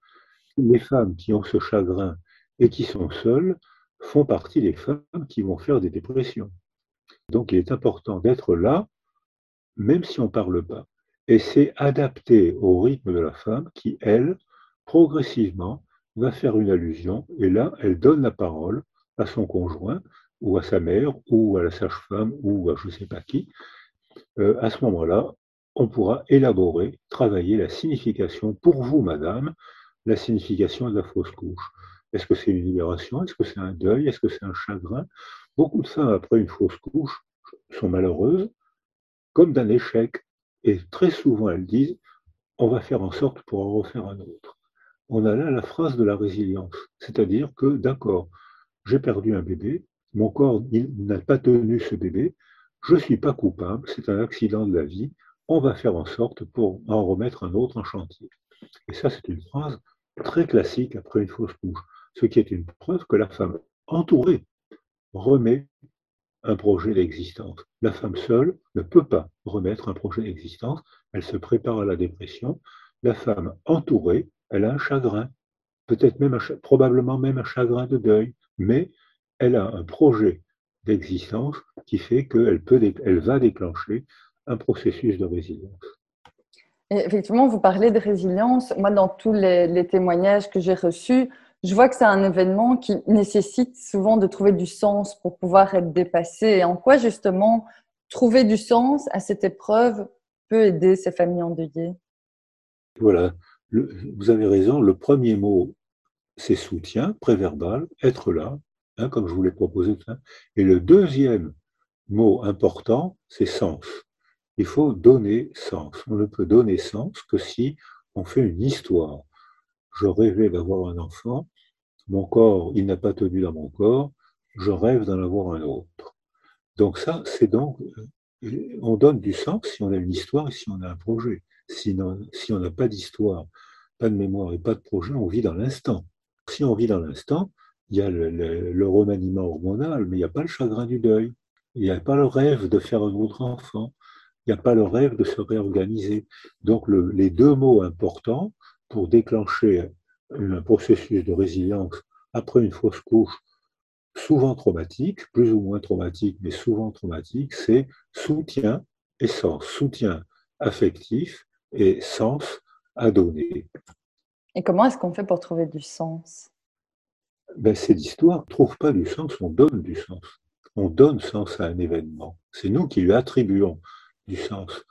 Les femmes qui ont ce chagrin et qui sont seules font partie des femmes qui vont faire des dépressions. Donc il est important d'être là, même si on ne parle pas. Et c'est adapté au rythme de la femme qui, elle, progressivement, va faire une allusion, et là, elle donne la parole à son conjoint, ou à sa mère, ou à la sage-femme, ou à je ne sais pas qui, euh, à ce moment-là, on pourra élaborer, travailler la signification pour vous, madame, la signification de la fausse couche. Est-ce que c'est une libération? Est-ce que c'est un deuil? Est-ce que c'est un chagrin? Beaucoup de femmes, après une fausse couche, sont malheureuses, comme d'un échec. Et très souvent, elles disent, on va faire en sorte pour en refaire un autre. On a là la phrase de la résilience, c'est-à-dire que, d'accord, j'ai perdu un bébé, mon corps n'a pas tenu ce bébé, je ne suis pas coupable, c'est un accident de la vie, on va faire en sorte pour en remettre un autre en chantier. Et ça, c'est une phrase très classique après une fausse couche, ce qui est une preuve que la femme entourée remet un projet d'existence. La femme seule ne peut pas remettre un projet d'existence, elle se prépare à la dépression. La femme entourée, elle a un chagrin, peut-être même probablement même un chagrin de deuil, mais elle a un projet d'existence qui fait qu'elle peut, elle va déclencher un processus de résilience. effectivement, vous parlez de résilience. Moi, dans tous les, témoignages que j'ai reçus, je vois que c'est un événement qui nécessite souvent de trouver du sens pour pouvoir être dépassé. Et en quoi, justement, trouver du sens à cette épreuve peut aider ces familles endeuillées? Voilà, vous avez raison. Le premier mot, c'est soutien, préverbal, être là, Hein, comme je vous l'ai proposé. Et le deuxième mot important, c'est sens. Il faut donner sens. On ne peut donner sens que si on fait une histoire. Je rêvais d'avoir un enfant, mon corps, il n'a pas tenu dans mon corps, je rêve d'en avoir un autre. Donc ça, c'est donc, euh, on donne du sens si on a une histoire et si on a un projet. Sinon, si on n'a pas d'histoire, pas de mémoire et pas de projet, on vit dans l'instant. Si on vit dans l'instant, il y a le, remaniement hormonal, mais il n'y a pas le chagrin du deuil. Il n'y a pas le rêve de faire un autre enfant. Il n'y a pas le rêve de se réorganiser. Donc les deux mots importants pour déclencher un processus de résilience après une fausse couche, souvent traumatique, plus ou moins traumatique, mais souvent traumatique, c'est soutien et sens. Soutien affectif et sens à donner. Et comment est-ce qu'on fait pour trouver du sens? Ben, cette histoire ne trouve pas du sens, on donne du sens. On donne sens à un événement. C'est nous qui lui attribuons du sens.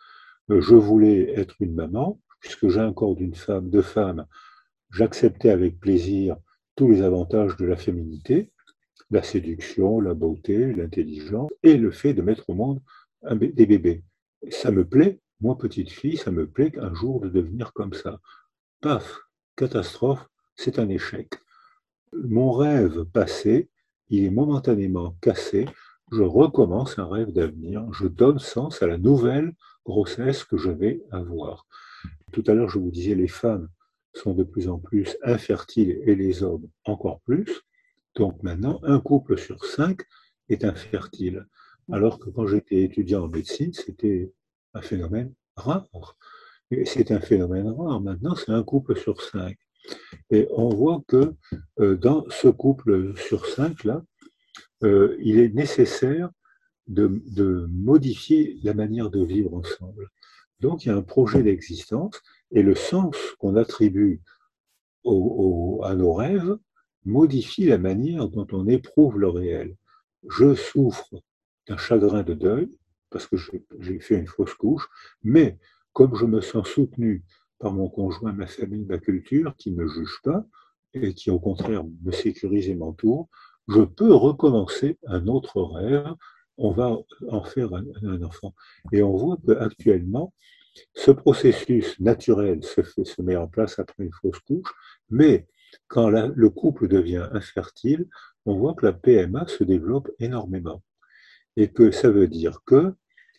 Euh, je voulais être une maman, puisque j'ai un corps d'une femme, de femme, j'acceptais avec plaisir tous les avantages de la féminité, la séduction, la beauté, l'intelligence, et le fait de mettre au monde des bébés. Ça me plaît, moi petite fille, ça me plaît un jour de devenir comme ça. Paf, catastrophe, c'est un échec. Mon rêve passé, il est momentanément cassé, je recommence un rêve d'avenir, je donne sens à la nouvelle grossesse que je vais avoir. Tout à l'heure, je vous disais, les femmes sont de plus en plus infertiles et les hommes encore plus. Donc maintenant, un couple sur cinq est infertile. Alors que quand j'étais étudiant en médecine, c'était un phénomène rare. C'est un phénomène rare. Maintenant, c'est un couple sur cinq. Et on voit que euh, dans ce couple sur cinq, là, euh, il est nécessaire de, de, modifier la manière de vivre ensemble. Donc, il y a un projet d'existence et le sens qu'on attribue à nos rêves modifie la manière dont on éprouve le réel. Je souffre d'un chagrin de deuil parce que j'ai fait une fausse couche, mais comme je me sens soutenu par mon conjoint, ma famille, ma culture, qui ne me juge pas et qui au contraire me sécurise et m'entoure, je peux recommencer un autre rêve, on va en faire un, enfant. Et on voit qu'actuellement, ce processus naturel se, met en place après une fausse couche, mais quand le couple devient infertile, on voit que la PMA se développe énormément. Et que ça veut dire que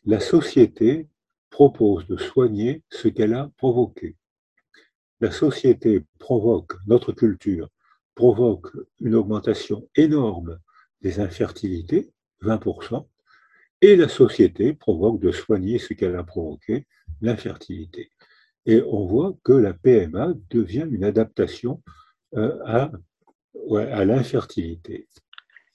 la société propose de soigner ce qu'elle a provoqué. La société provoque, notre culture provoque une augmentation énorme des infertilités, 20%, et la société provoque de soigner ce qu'elle a provoqué, l'infertilité. Et on voit que la PMA devient une adaptation euh, à, à l'infertilité.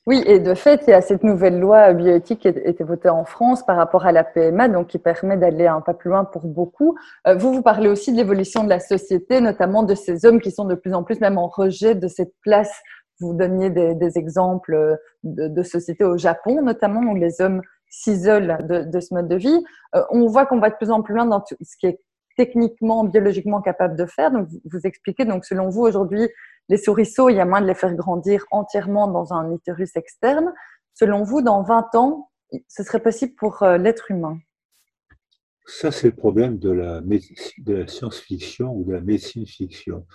Oui, et de fait, il y a cette nouvelle loi bioéthique qui a été votée en France par rapport à la PMA, donc qui permet d'aller un pas plus loin pour beaucoup. Euh, vous, vous parlez aussi de l'évolution de la société, notamment de ces hommes qui sont de plus en plus même en rejet de cette place. Vous donniez des, exemples de, de sociétés au Japon, notamment, où les hommes s'isolent de, ce mode de vie. Euh, on voit qu'on va de plus en plus loin dans tout ce qui est techniquement, biologiquement capable de faire. Donc, vous expliquez, donc, selon vous, aujourd'hui, les souriceaux, il y a moins de les faire grandir entièrement dans un utérus externe. Selon vous, dans 20 ans, ce serait possible pour euh, l'être humain? Ça, c'est le problème de la, de la science-fiction ou de la médecine-fiction.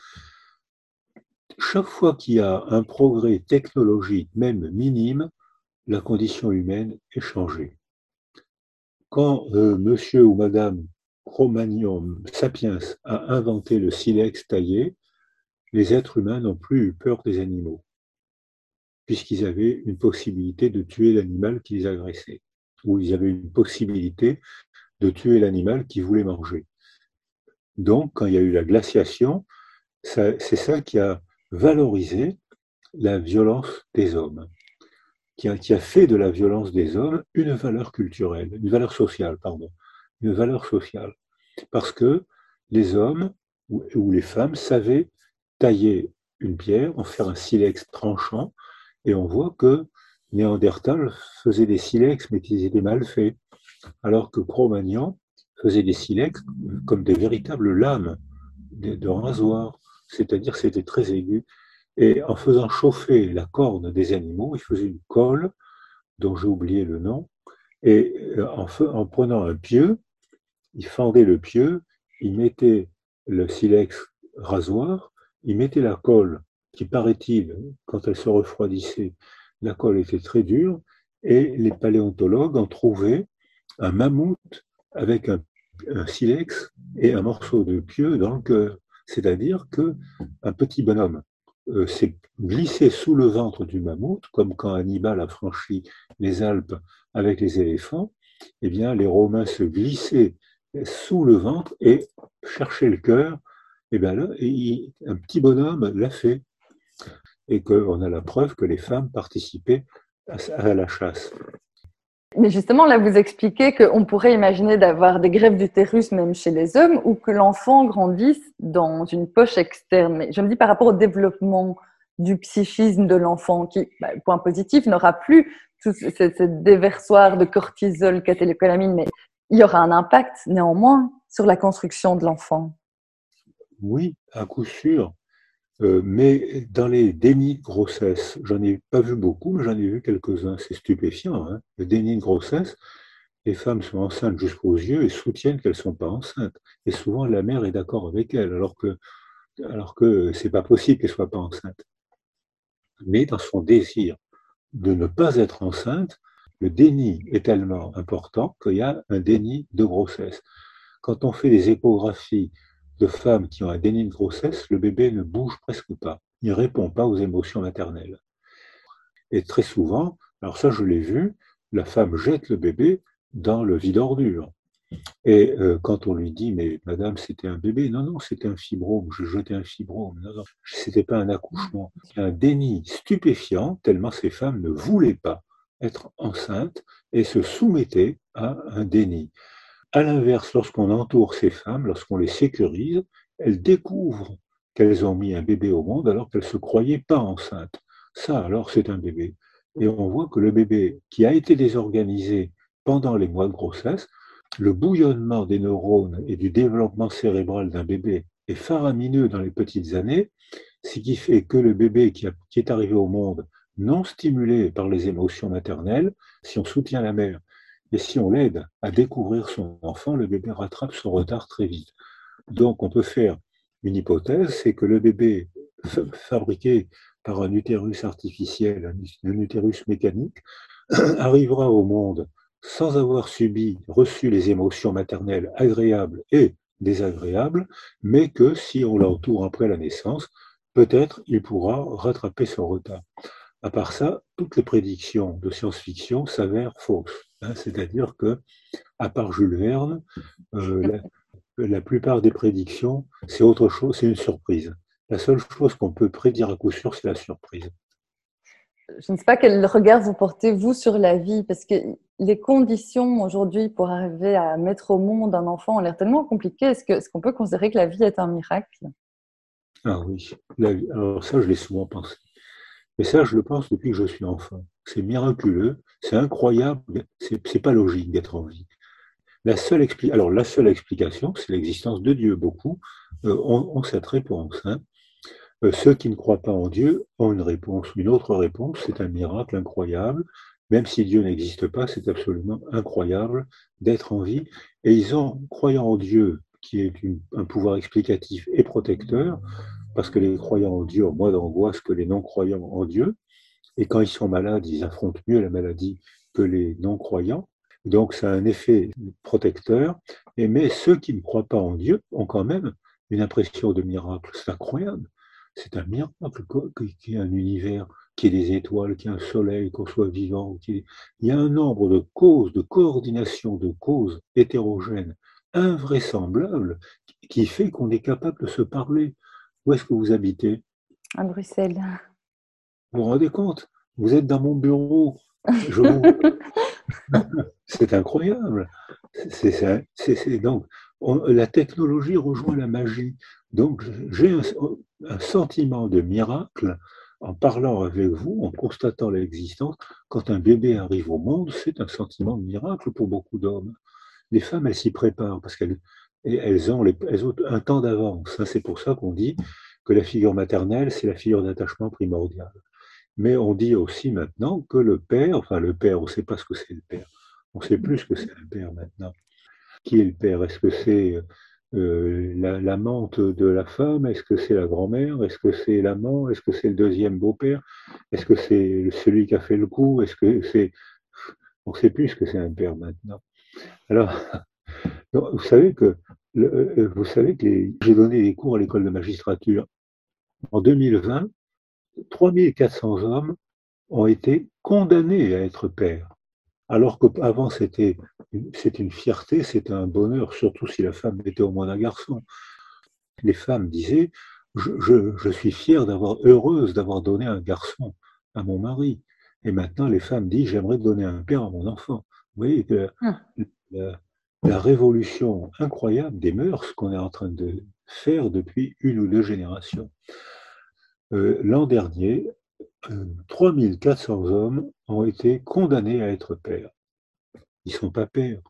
Chaque fois qu'il y a un progrès technologique, même minime, la condition humaine est changée. Quand euh, monsieur ou madame Cro-Magnon sapiens a inventé le silex taillé, les êtres humains n'ont plus eu peur des animaux, puisqu'ils avaient une possibilité de tuer l'animal qui les agressait, ou ils avaient une possibilité de tuer l'animal qui voulait manger. Donc, quand il y a eu la glaciation, c'est ça qui a valorisé la violence des hommes, qui a, fait de la violence des hommes une valeur culturelle, une valeur sociale, pardon, une valeur sociale. Parce que les hommes ou les femmes savaient tailler une pierre, en faire un silex tranchant, et on voit que Néandertal faisait des silex, mais qu'ils étaient mal faits, alors que Cro-Magnon faisait des silex comme des véritables lames de, rasoir, c'est-à-dire c'était très aigu. Et en faisant chauffer la corne des animaux, il faisait une colle, dont j'ai oublié le nom, et euh, en, en prenant un pieu, il fendait le pieu, il mettait le silex rasoir, il mettait la colle, qui paraît-il, quand elle se refroidissait, la colle était très dure, et les paléontologues ont trouvé un mammouth avec un, silex et un morceau de pieu dans le cœur. C'est-à-dire que un petit bonhomme euh, s'est glissé sous le ventre du mammouth, comme quand Hannibal a franchi les Alpes avec les éléphants. Eh bien, les Romains se glissaient sous le ventre et cherchaient le cœur et bien un petit bonhomme l'a fait. Et qu'on a la preuve que les femmes participaient à, la chasse. Mais justement, là, vous expliquez qu'on pourrait imaginer d'avoir des grèves d'utérus même chez les hommes ou que l'enfant grandisse dans une poche externe. Mais je me dis par rapport au développement du psychisme de l'enfant qui, bah, point positif, n'aura plus tout ce, déversoir de cortisol, catécholamine, mais il y aura un impact néanmoins sur la construction de l'enfant. Oui, à coup sûr. Euh, mais dans les dénis de grossesse, j'en ai pas vu beaucoup, mais j'en ai vu quelques-uns. C'est stupéfiant. Hein. le déni de grossesse, les femmes sont enceintes jusqu'aux yeux et soutiennent qu'elles ne sont pas enceintes. Et souvent, la mère est d'accord avec elles, alors que alors que c'est pas possible qu'elle soit pas enceinte. Mais dans son désir de ne pas être enceinte, le déni est tellement important qu'il y a un déni de grossesse. Quand on fait des échographies de femmes qui ont un déni de grossesse, le bébé ne bouge presque pas. Il ne répond pas aux émotions maternelles. Et très souvent, alors ça je l'ai vu, la femme jette le bébé dans le vide ordure. Et euh, quand on lui dit, mais madame, c'était un bébé, non, non, c'était un fibrome, je jetais un fibrome, non, non, c'était pas un accouchement. Un déni stupéfiant, tellement ces femmes ne voulaient pas être enceintes et se soumettaient à un déni. À l'inverse, lorsqu'on entoure ces femmes, lorsqu'on les sécurise, elles découvrent qu'elles ont mis un bébé au monde alors qu'elles se croyaient pas enceintes. Ça, alors, c'est un bébé. Et on voit que le bébé qui a été désorganisé pendant les mois de grossesse, le bouillonnement des neurones et du développement cérébral d'un bébé est faramineux dans les petites années, ce qui fait que le bébé qui, est arrivé au monde non stimulé par les émotions maternelles, si on soutient la mère et si on l'aide à découvrir son enfant, le bébé rattrape son retard très vite. Donc on peut faire une hypothèse, c'est que le bébé fabriqué par un utérus artificiel, un utérus mécanique, arrivera au monde sans avoir subi, reçu les émotions maternelles agréables et désagréables, mais que si on l'entoure après la naissance, peut-être il pourra rattraper son retard. À part ça, toutes les prédictions de science-fiction s'avèrent fausses. Hein. C'est-à-dire que, à part Jules Verne, euh, la, la, plupart des prédictions, c'est autre chose, c'est une surprise. La seule chose qu'on peut prédire à coup sûr, c'est la surprise je ne sais pas quel regard vous portez, vous, sur la vie, parce que les conditions aujourd'hui pour arriver à mettre au monde un enfant ont l'air tellement compliquées. Est-ce qu'on peut considérer que la vie est un miracle? Ah oui, alors ça, je l'ai souvent pensé. Mais ça, je le pense depuis que je suis enfant. C'est miraculeux, c'est incroyable, c'est pas logique d'être en vie. La seule, alors, la seule explication, c'est l'existence de Dieu. Beaucoup euh, ont, cette réponse. Hein. Euh, ceux qui ne croient pas en Dieu ont une réponse, une autre réponse, c'est un miracle incroyable. Même si Dieu n'existe pas, c'est absolument incroyable d'être en vie. Et ils ont, croyant en Dieu, qui est un pouvoir explicatif et protecteur, parce que les croyants en Dieu ont moins d'angoisse que les non-croyants en Dieu. Et quand ils sont malades, ils affrontent mieux la maladie que les non-croyants. Donc, ça a un effet protecteur. Mais ceux qui ne croient pas en Dieu ont quand même une impression de miracle. C'est incroyable. C'est un miracle qu'il y ait un univers, qu'il y ait des étoiles, qu'il y ait un soleil, qu'on soit vivant. Il y a un nombre de causes, de coordination de causes hétérogènes, invraisemblables, qui fait qu'on est capable de se parler. Où est-ce que vous habitez? À Bruxelles. Vous vous rendez compte? Vous êtes dans mon bureau. c'est incroyable. C'est donc la technologie rejoint la magie. Donc j'ai un, sentiment de miracle en parlant avec vous, en constatant l'existence. Quand un bébé arrive au monde, c'est un sentiment de miracle pour beaucoup d'hommes. Les femmes, elles s'y préparent parce qu'elles elles ont, un temps d'avance. C'est pour ça qu'on dit que la figure maternelle, c'est la figure d'attachement primordiale. Mais on dit aussi maintenant que le père, enfin le père, on ne sait pas ce que c'est le père. On sait plus ce que c'est le père maintenant. Qui est le père? Est-ce que c'est euh, l'amante de la femme? Est-ce que c'est la grand-mère? Est-ce que c'est l'amant? Est-ce que c'est le deuxième beau-père? Est-ce que c'est celui qui a fait le coup? Est-ce que c'est on ne sait plus ce que c'est un père maintenant. Alors, vous savez que euh, vous savez que j'ai donné des cours à l'école de magistrature. En 2020, 3400 hommes ont été condamnés à être pères. Alors qu'avant, c'était c'est une fierté, c'est un bonheur, surtout si la femme était au moins un garçon. Les femmes disaient je, suis fière d'avoir, heureuse d'avoir donné un garçon à mon mari. Et maintenant, les femmes disent j'aimerais donner un père à mon enfant. Vous voyez que ah. la, révolution incroyable des mœurs qu'on est en train de faire depuis une ou deux générations. Euh, l'an dernier, 3400 euh, hommes ont été condamnés à être pères. Ils ne sont pas pères.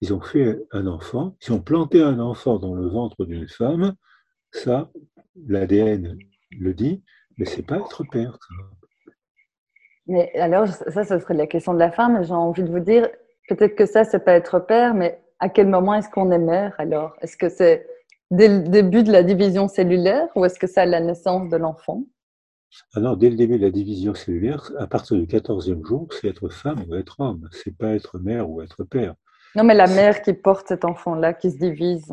Ils ont fait un enfant, ils ont planté un enfant dans le ventre d'une femme. Ça, l'ADN le dit, mais c'est pas être père. Mais alors, ça, ce serait la question de la femme. J'ai envie de vous dire, peut-être que ça, c'est pas être père, mais à quel moment est-ce qu'on est mère alors? Est-ce que c'est Dès le début de la division cellulaire ou est-ce que c'est à la naissance de l'enfant? Ah non, dès le début de la division cellulaire, à partir du 14e jour, c'est être femme ou être homme, c'est pas être mère ou être père. Non, mais la mère qui porte cet enfant-là, qui se divise,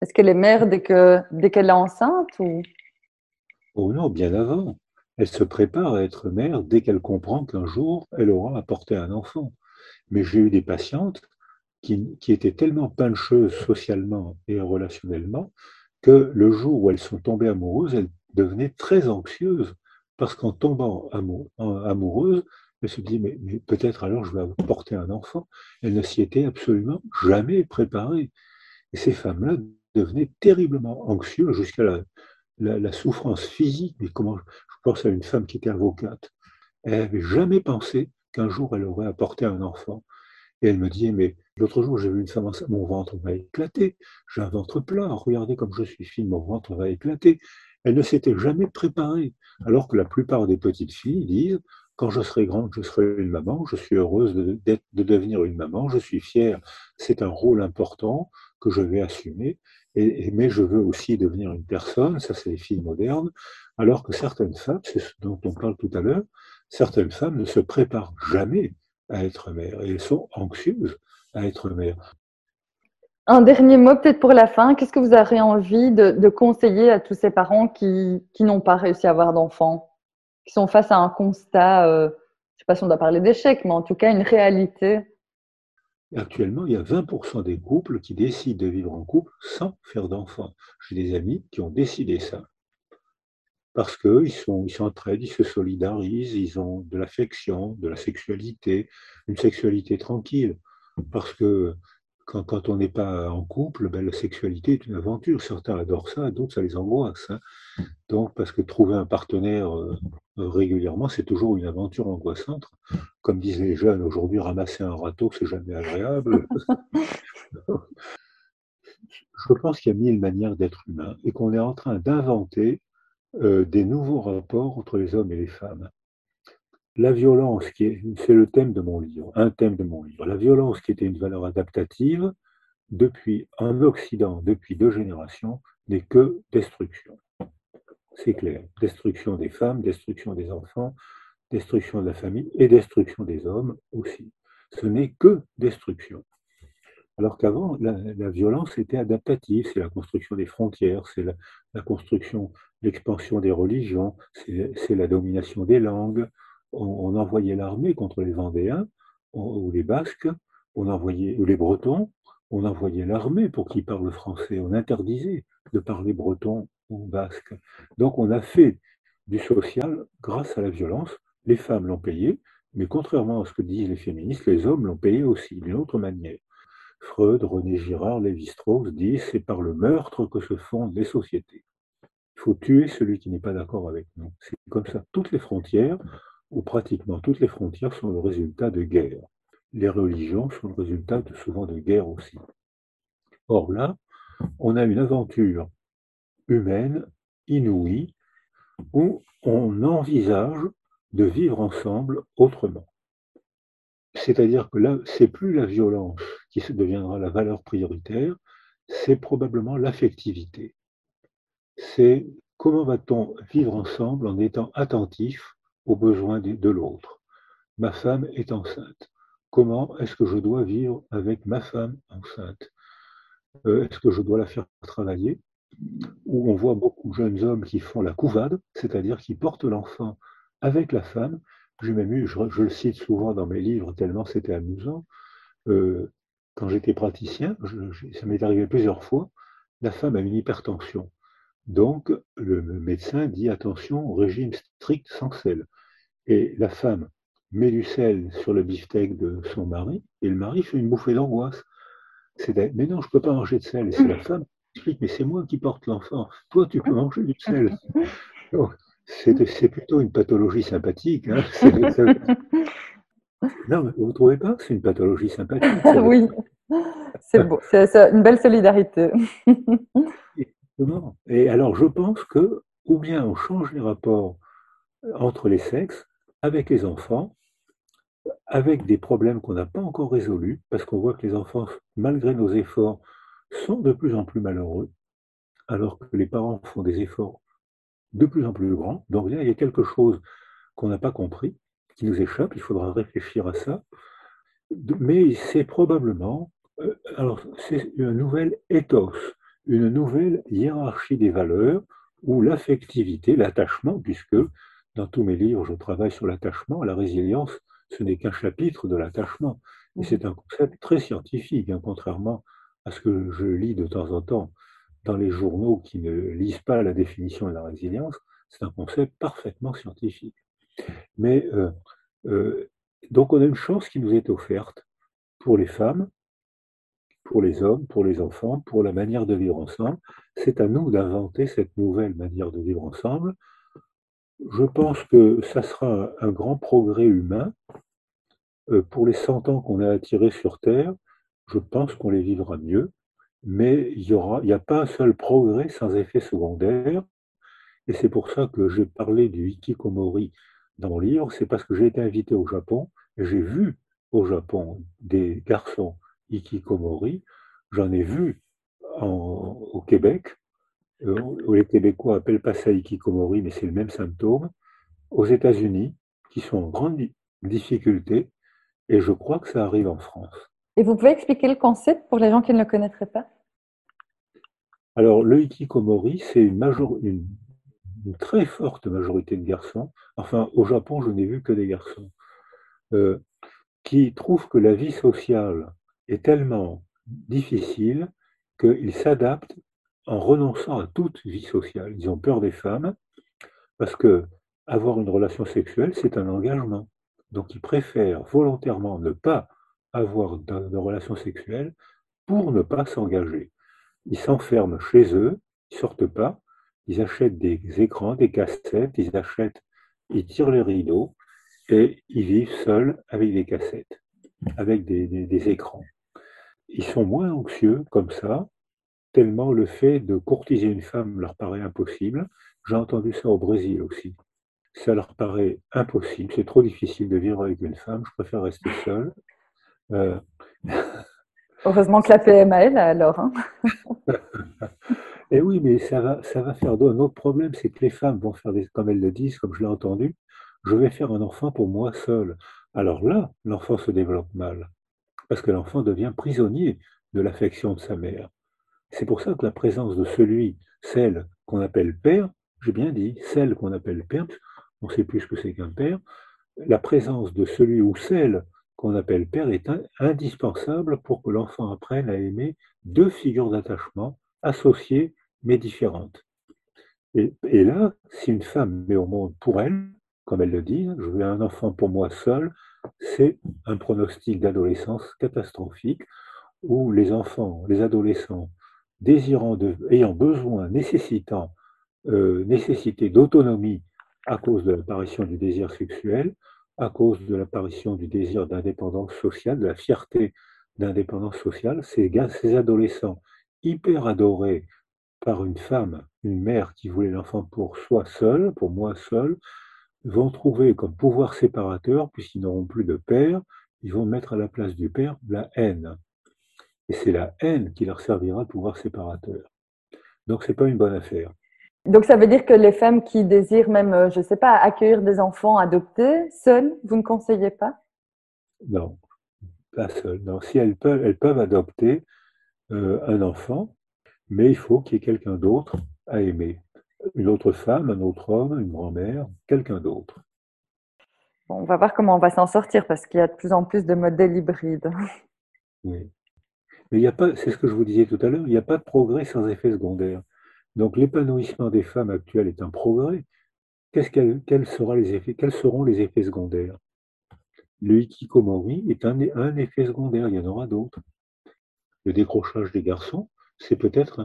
est-ce qu'elle est mère dès qu'elle dès est enceinte ou? Oh non, bien avant. Elle se prépare à être mère dès qu'elle comprend qu'un jour, elle aura apporté un enfant. Mais j'ai eu des patientes qui, étaient tellement puncheuses socialement et relationnellement que le jour où elles sont tombées amoureuses, elles devenaient très anxieuses parce qu'en tombant amoureuse, elle se dit mais, peut-être alors je vais apporter un enfant. Elle ne s'y était absolument jamais préparée. Et ces femmes-là devenaient terriblement anxieuses jusqu'à la, la, souffrance physique. Mais comment je pense à une femme qui était avocate. Elle n'avait jamais pensé qu'un jour elle aurait apporté un enfant. Et elle me dit, mais l'autre jour, j'ai vu une femme enceinte, mon ventre va éclater, j'ai un ventre plat, regardez comme je suis fine, mon ventre va éclater. Elle ne s'était jamais préparée, alors que la plupart des petites filles disent, quand je serai grande, je serai une maman, je suis heureuse de, de devenir une maman, je suis fière, c'est un rôle important que je vais assumer, et, mais je veux aussi devenir une personne, ça c'est les filles modernes, alors que certaines femmes, c'est ce dont on parle tout à l'heure, certaines femmes ne se préparent jamais à être mère et elles sont anxieuses à être mère. Un dernier mot peut-être pour la fin. Qu'est-ce que vous aurez envie de, conseiller à tous ces parents qui, qui n'ont pas réussi à avoir d'enfants, qui sont face à un constat, euh, je ne sais pas si on doit parler d'échec, mais en tout cas une réalité? Actuellement, il y a 20% des couples qui décident de vivre en couple sans faire d'enfants. J'ai des amis qui ont décidé ça parce qu'ils sont, ils s'entraident, ils se solidarisent, ils ont de l'affection, de la sexualité, une sexualité tranquille. Parce que quand, quand on n'est pas en couple, ben, la sexualité est une aventure. Certains adorent ça, d'autres, ça les angoisse. Hein. Donc, parce que trouver un partenaire euh, régulièrement, c'est toujours une aventure angoissante. Comme disent les jeunes aujourd'hui, ramasser un râteau, c'est jamais agréable. Je pense qu'il y a mille manières d'être humain et qu'on est en train d'inventer des nouveaux rapports entre les hommes et les femmes. La violence, qui est, c'est le thème de mon livre, un thème de mon livre. La violence, qui était une valeur adaptative, depuis en Occident, depuis deux générations, n'est que destruction. C'est clair. Destruction des femmes, destruction des enfants, destruction de la famille et destruction des hommes aussi. Ce n'est que destruction. Alors qu'avant, la, violence était adaptative, c'est la construction des frontières, c'est la, construction, l'expansion des religions, c'est la domination des langues. On, envoyait l'armée contre les Vendéens ou les Basques, on envoyait, ou les Bretons, on envoyait l'armée pour qu'ils parlent français, on interdisait de parler breton ou basque. Donc on a fait du social grâce à la violence. Les femmes l'ont payé, mais contrairement à ce que disent les féministes, les hommes l'ont payé aussi d'une autre manière. Freud, René Girard, Lévi-Strauss disent c'est par le meurtre que se fondent les sociétés. Faut tuer celui qui n'est pas d'accord avec nous. C'est comme ça. Toutes les frontières, ou pratiquement toutes les frontières, sont le résultat de guerres. Les religions sont le résultat de, souvent de guerres aussi. Or là, on a une aventure humaine inouïe où on envisage de vivre ensemble autrement. C'est-à-dire que là, c'est plus la violence qui deviendra la valeur prioritaire, c'est probablement l'affectivité. C'est comment va-t-on vivre ensemble en étant attentif aux besoins de l'autre? Ma femme est enceinte. Comment est-ce que je dois vivre avec ma femme enceinte? Euh, Est-ce que je dois la faire travailler? Où on voit beaucoup de jeunes hommes qui font la couvade, c'est-à-dire qui portent l'enfant avec la femme, j'ai même eu, je, le cite souvent dans mes livres tellement c'était amusant, euh, quand j'étais praticien, ça m'est arrivé plusieurs fois, la femme a une hypertension. Donc le médecin dit attention, régime strict sans sel. Et la femme met du sel sur le beefsteak de son mari, et le mari fait une bouffée d'angoisse. C'est mais non, je ne peux pas manger de sel. Et c'est la femme qui explique, mais c'est moi qui porte l'enfant. Toi, tu peux manger du sel. C'est plutôt une pathologie sympathique. Hein. Non, mais vous ne trouvez pas que c'est une pathologie sympathique Oui, c'est beau, c'est une belle solidarité. Et alors, je pense que, ou bien on change les rapports entre les sexes avec les enfants, avec des problèmes qu'on n'a pas encore résolus, parce qu'on voit que les enfants, malgré nos efforts, sont de plus en plus malheureux. alors que les parents font des efforts de plus en plus grands. Donc là, il y a quelque chose qu'on n'a pas compris, qui nous échappe, il faudra réfléchir à ça. Mais c'est probablement, euh, alors c'est une nouvelle éthos, une nouvelle hiérarchie des valeurs où l'affectivité, l'attachement, puisque dans tous mes livres, je travaille sur l'attachement, la résilience, ce n'est qu'un chapitre de l'attachement. Et mmh. c'est un concept très scientifique, hein, contrairement à ce que je lis de temps en temps dans les journaux qui ne lisent pas la définition de la résilience. C'est un concept parfaitement scientifique. Mais euh, euh, donc on a une chance qui nous est offerte pour les femmes, pour les hommes, pour les enfants, pour la manière de vivre ensemble. C'est à nous d'inventer cette nouvelle manière de vivre ensemble. Je pense que ça sera un grand progrès humain. Euh, pour les 100 ans qu'on a attirés sur Terre, je pense qu'on les vivra mieux, mais il n'y a pas un seul progrès sans effet secondaire. Et c'est pour ça que j'ai parlé du hikikomori dans mon livre, c'est parce que j'ai été invité au Japon et j'ai vu au Japon des garçons hikikomori. J'en ai vu au Québec. Euh, les Québécois appellent pas ça hikikomori, mais c'est le même symptôme. Aux États-Unis, qui sont en grande difficulté, et je crois que ça arrive en France. Et vous pouvez expliquer le concept pour les gens qui ne le connaîtraient pas? Alors, le hikikomori, c'est une, une, une, très forte majorité de garçons. Enfin, au Japon, je n'ai vu que des garçons. Euh, qui trouvent que la vie sociale est tellement difficile qu'ils s'adaptent en renonçant à toute vie sociale. Ils ont peur des femmes parce que avoir une relation sexuelle, c'est un engagement. Donc ils préfèrent volontairement ne pas avoir de, relation sexuelle pour ne pas s'engager. Ils s'enferment chez eux, ils sortent pas, ils achètent des écrans, des cassettes, ils achètent, ils tirent les rideaux et ils vivent seuls avec des cassettes, avec des écrans. Ils sont moins anxieux comme ça, tellement le fait de courtiser une femme leur paraît impossible. J'ai entendu ça au Brésil aussi. Ça leur paraît impossible, c'est trop difficile de vivre avec une femme, je préfère rester seul. Euh, Heureusement que la PMA est là alors. Hein. Et eh oui, mais ça va, ça va faire un autre problème, c'est que les femmes vont faire des, comme elles le disent, comme je l'ai entendu, je vais faire un enfant pour moi seul. Alors là, l'enfant se développe mal, parce que l'enfant devient prisonnier de l'affection de sa mère. C'est pour ça que la présence de celui, celle qu'on appelle père, j'ai bien dit, celle qu'on appelle père, on ne sait plus ce que c'est qu'un père, la présence de celui ou celle qu'on appelle père est indispensable pour que l'enfant apprenne à aimer deux figures d'attachement associées mais différentes. Et, là, si une femme met au monde pour elle, comme elle le dit, je veux un enfant pour moi seul, c'est un pronostic d'adolescence catastrophique où les enfants, les adolescents, désirant ayant besoin, nécessitant, euh, nécessité d'autonomie à cause de l'apparition du désir sexuel, à cause de l'apparition du désir d'indépendance sociale, de la fierté d'indépendance sociale, ces, ces adolescents hyper adorés par une femme, une mère qui voulait l'enfant pour soi seul, pour moi seul, vont trouver comme pouvoir séparateur, puisqu'ils n'auront plus de père, ils vont mettre à la place du père la haine. Et c'est la haine qui leur servira de pouvoir séparateur. Donc c'est pas une bonne affaire. Donc ça veut dire que les femmes qui désirent même, euh, je ne sais pas, accueillir des enfants adoptés, seules, vous ne conseillez pas? Non, pas seules. Non, si elles peuvent, elles peuvent adopter euh, un enfant, mais il faut qu'il y ait quelqu'un d'autre à aimer. Une autre femme, un autre homme, une grand-mère, quelqu'un d'autre. on va voir comment on va s'en sortir parce qu'il y a de plus en plus de modèles hybrides. Oui. Mais il n'y a pas, c'est ce que je vous disais tout à l'heure, il n'y a pas de progrès sans effet secondaire. Donc l'épanouissement des femmes actuelles est un progrès. Qu'est-ce quels, seront les effets, quels seront les effets secondaires? Le hikikomori est un, un effet secondaire, il y en aura d'autres. Le décrochage des garçons, c'est peut-être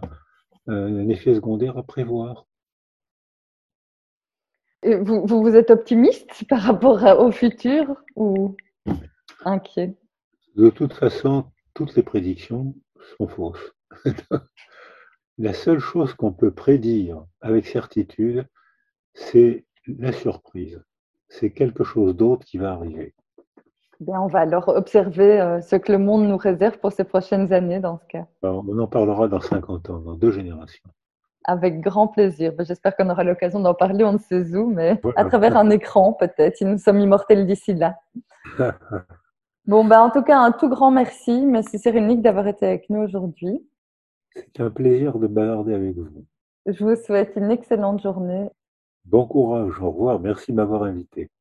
un, effet secondaire à prévoir. Vous, vous, êtes optimiste par rapport au futur ou inquiet? De toute façon, toutes les prédictions sont fausses. La seule chose qu'on peut prédire avec certitude, c'est la surprise. C'est quelque chose d'autre qui va arriver. Bien, on va alors observer euh, ce que le monde nous réserve pour ces prochaines années dans ce cas. on en parlera dans 50 ans, dans deux générations. Avec grand plaisir. Ben, j'espère qu'on aura l'occasion d'en parler, on ne sait où, mais à travers un écran peut-être, si nous sommes immortels d'ici là. bon, ben, en tout cas, un tout grand merci. Merci Cyril d'avoir été avec nous aujourd'hui. C'est un plaisir de bavarder avec vous. Je vous souhaite une excellente journée. Bon courage, au revoir, merci de m'avoir invité.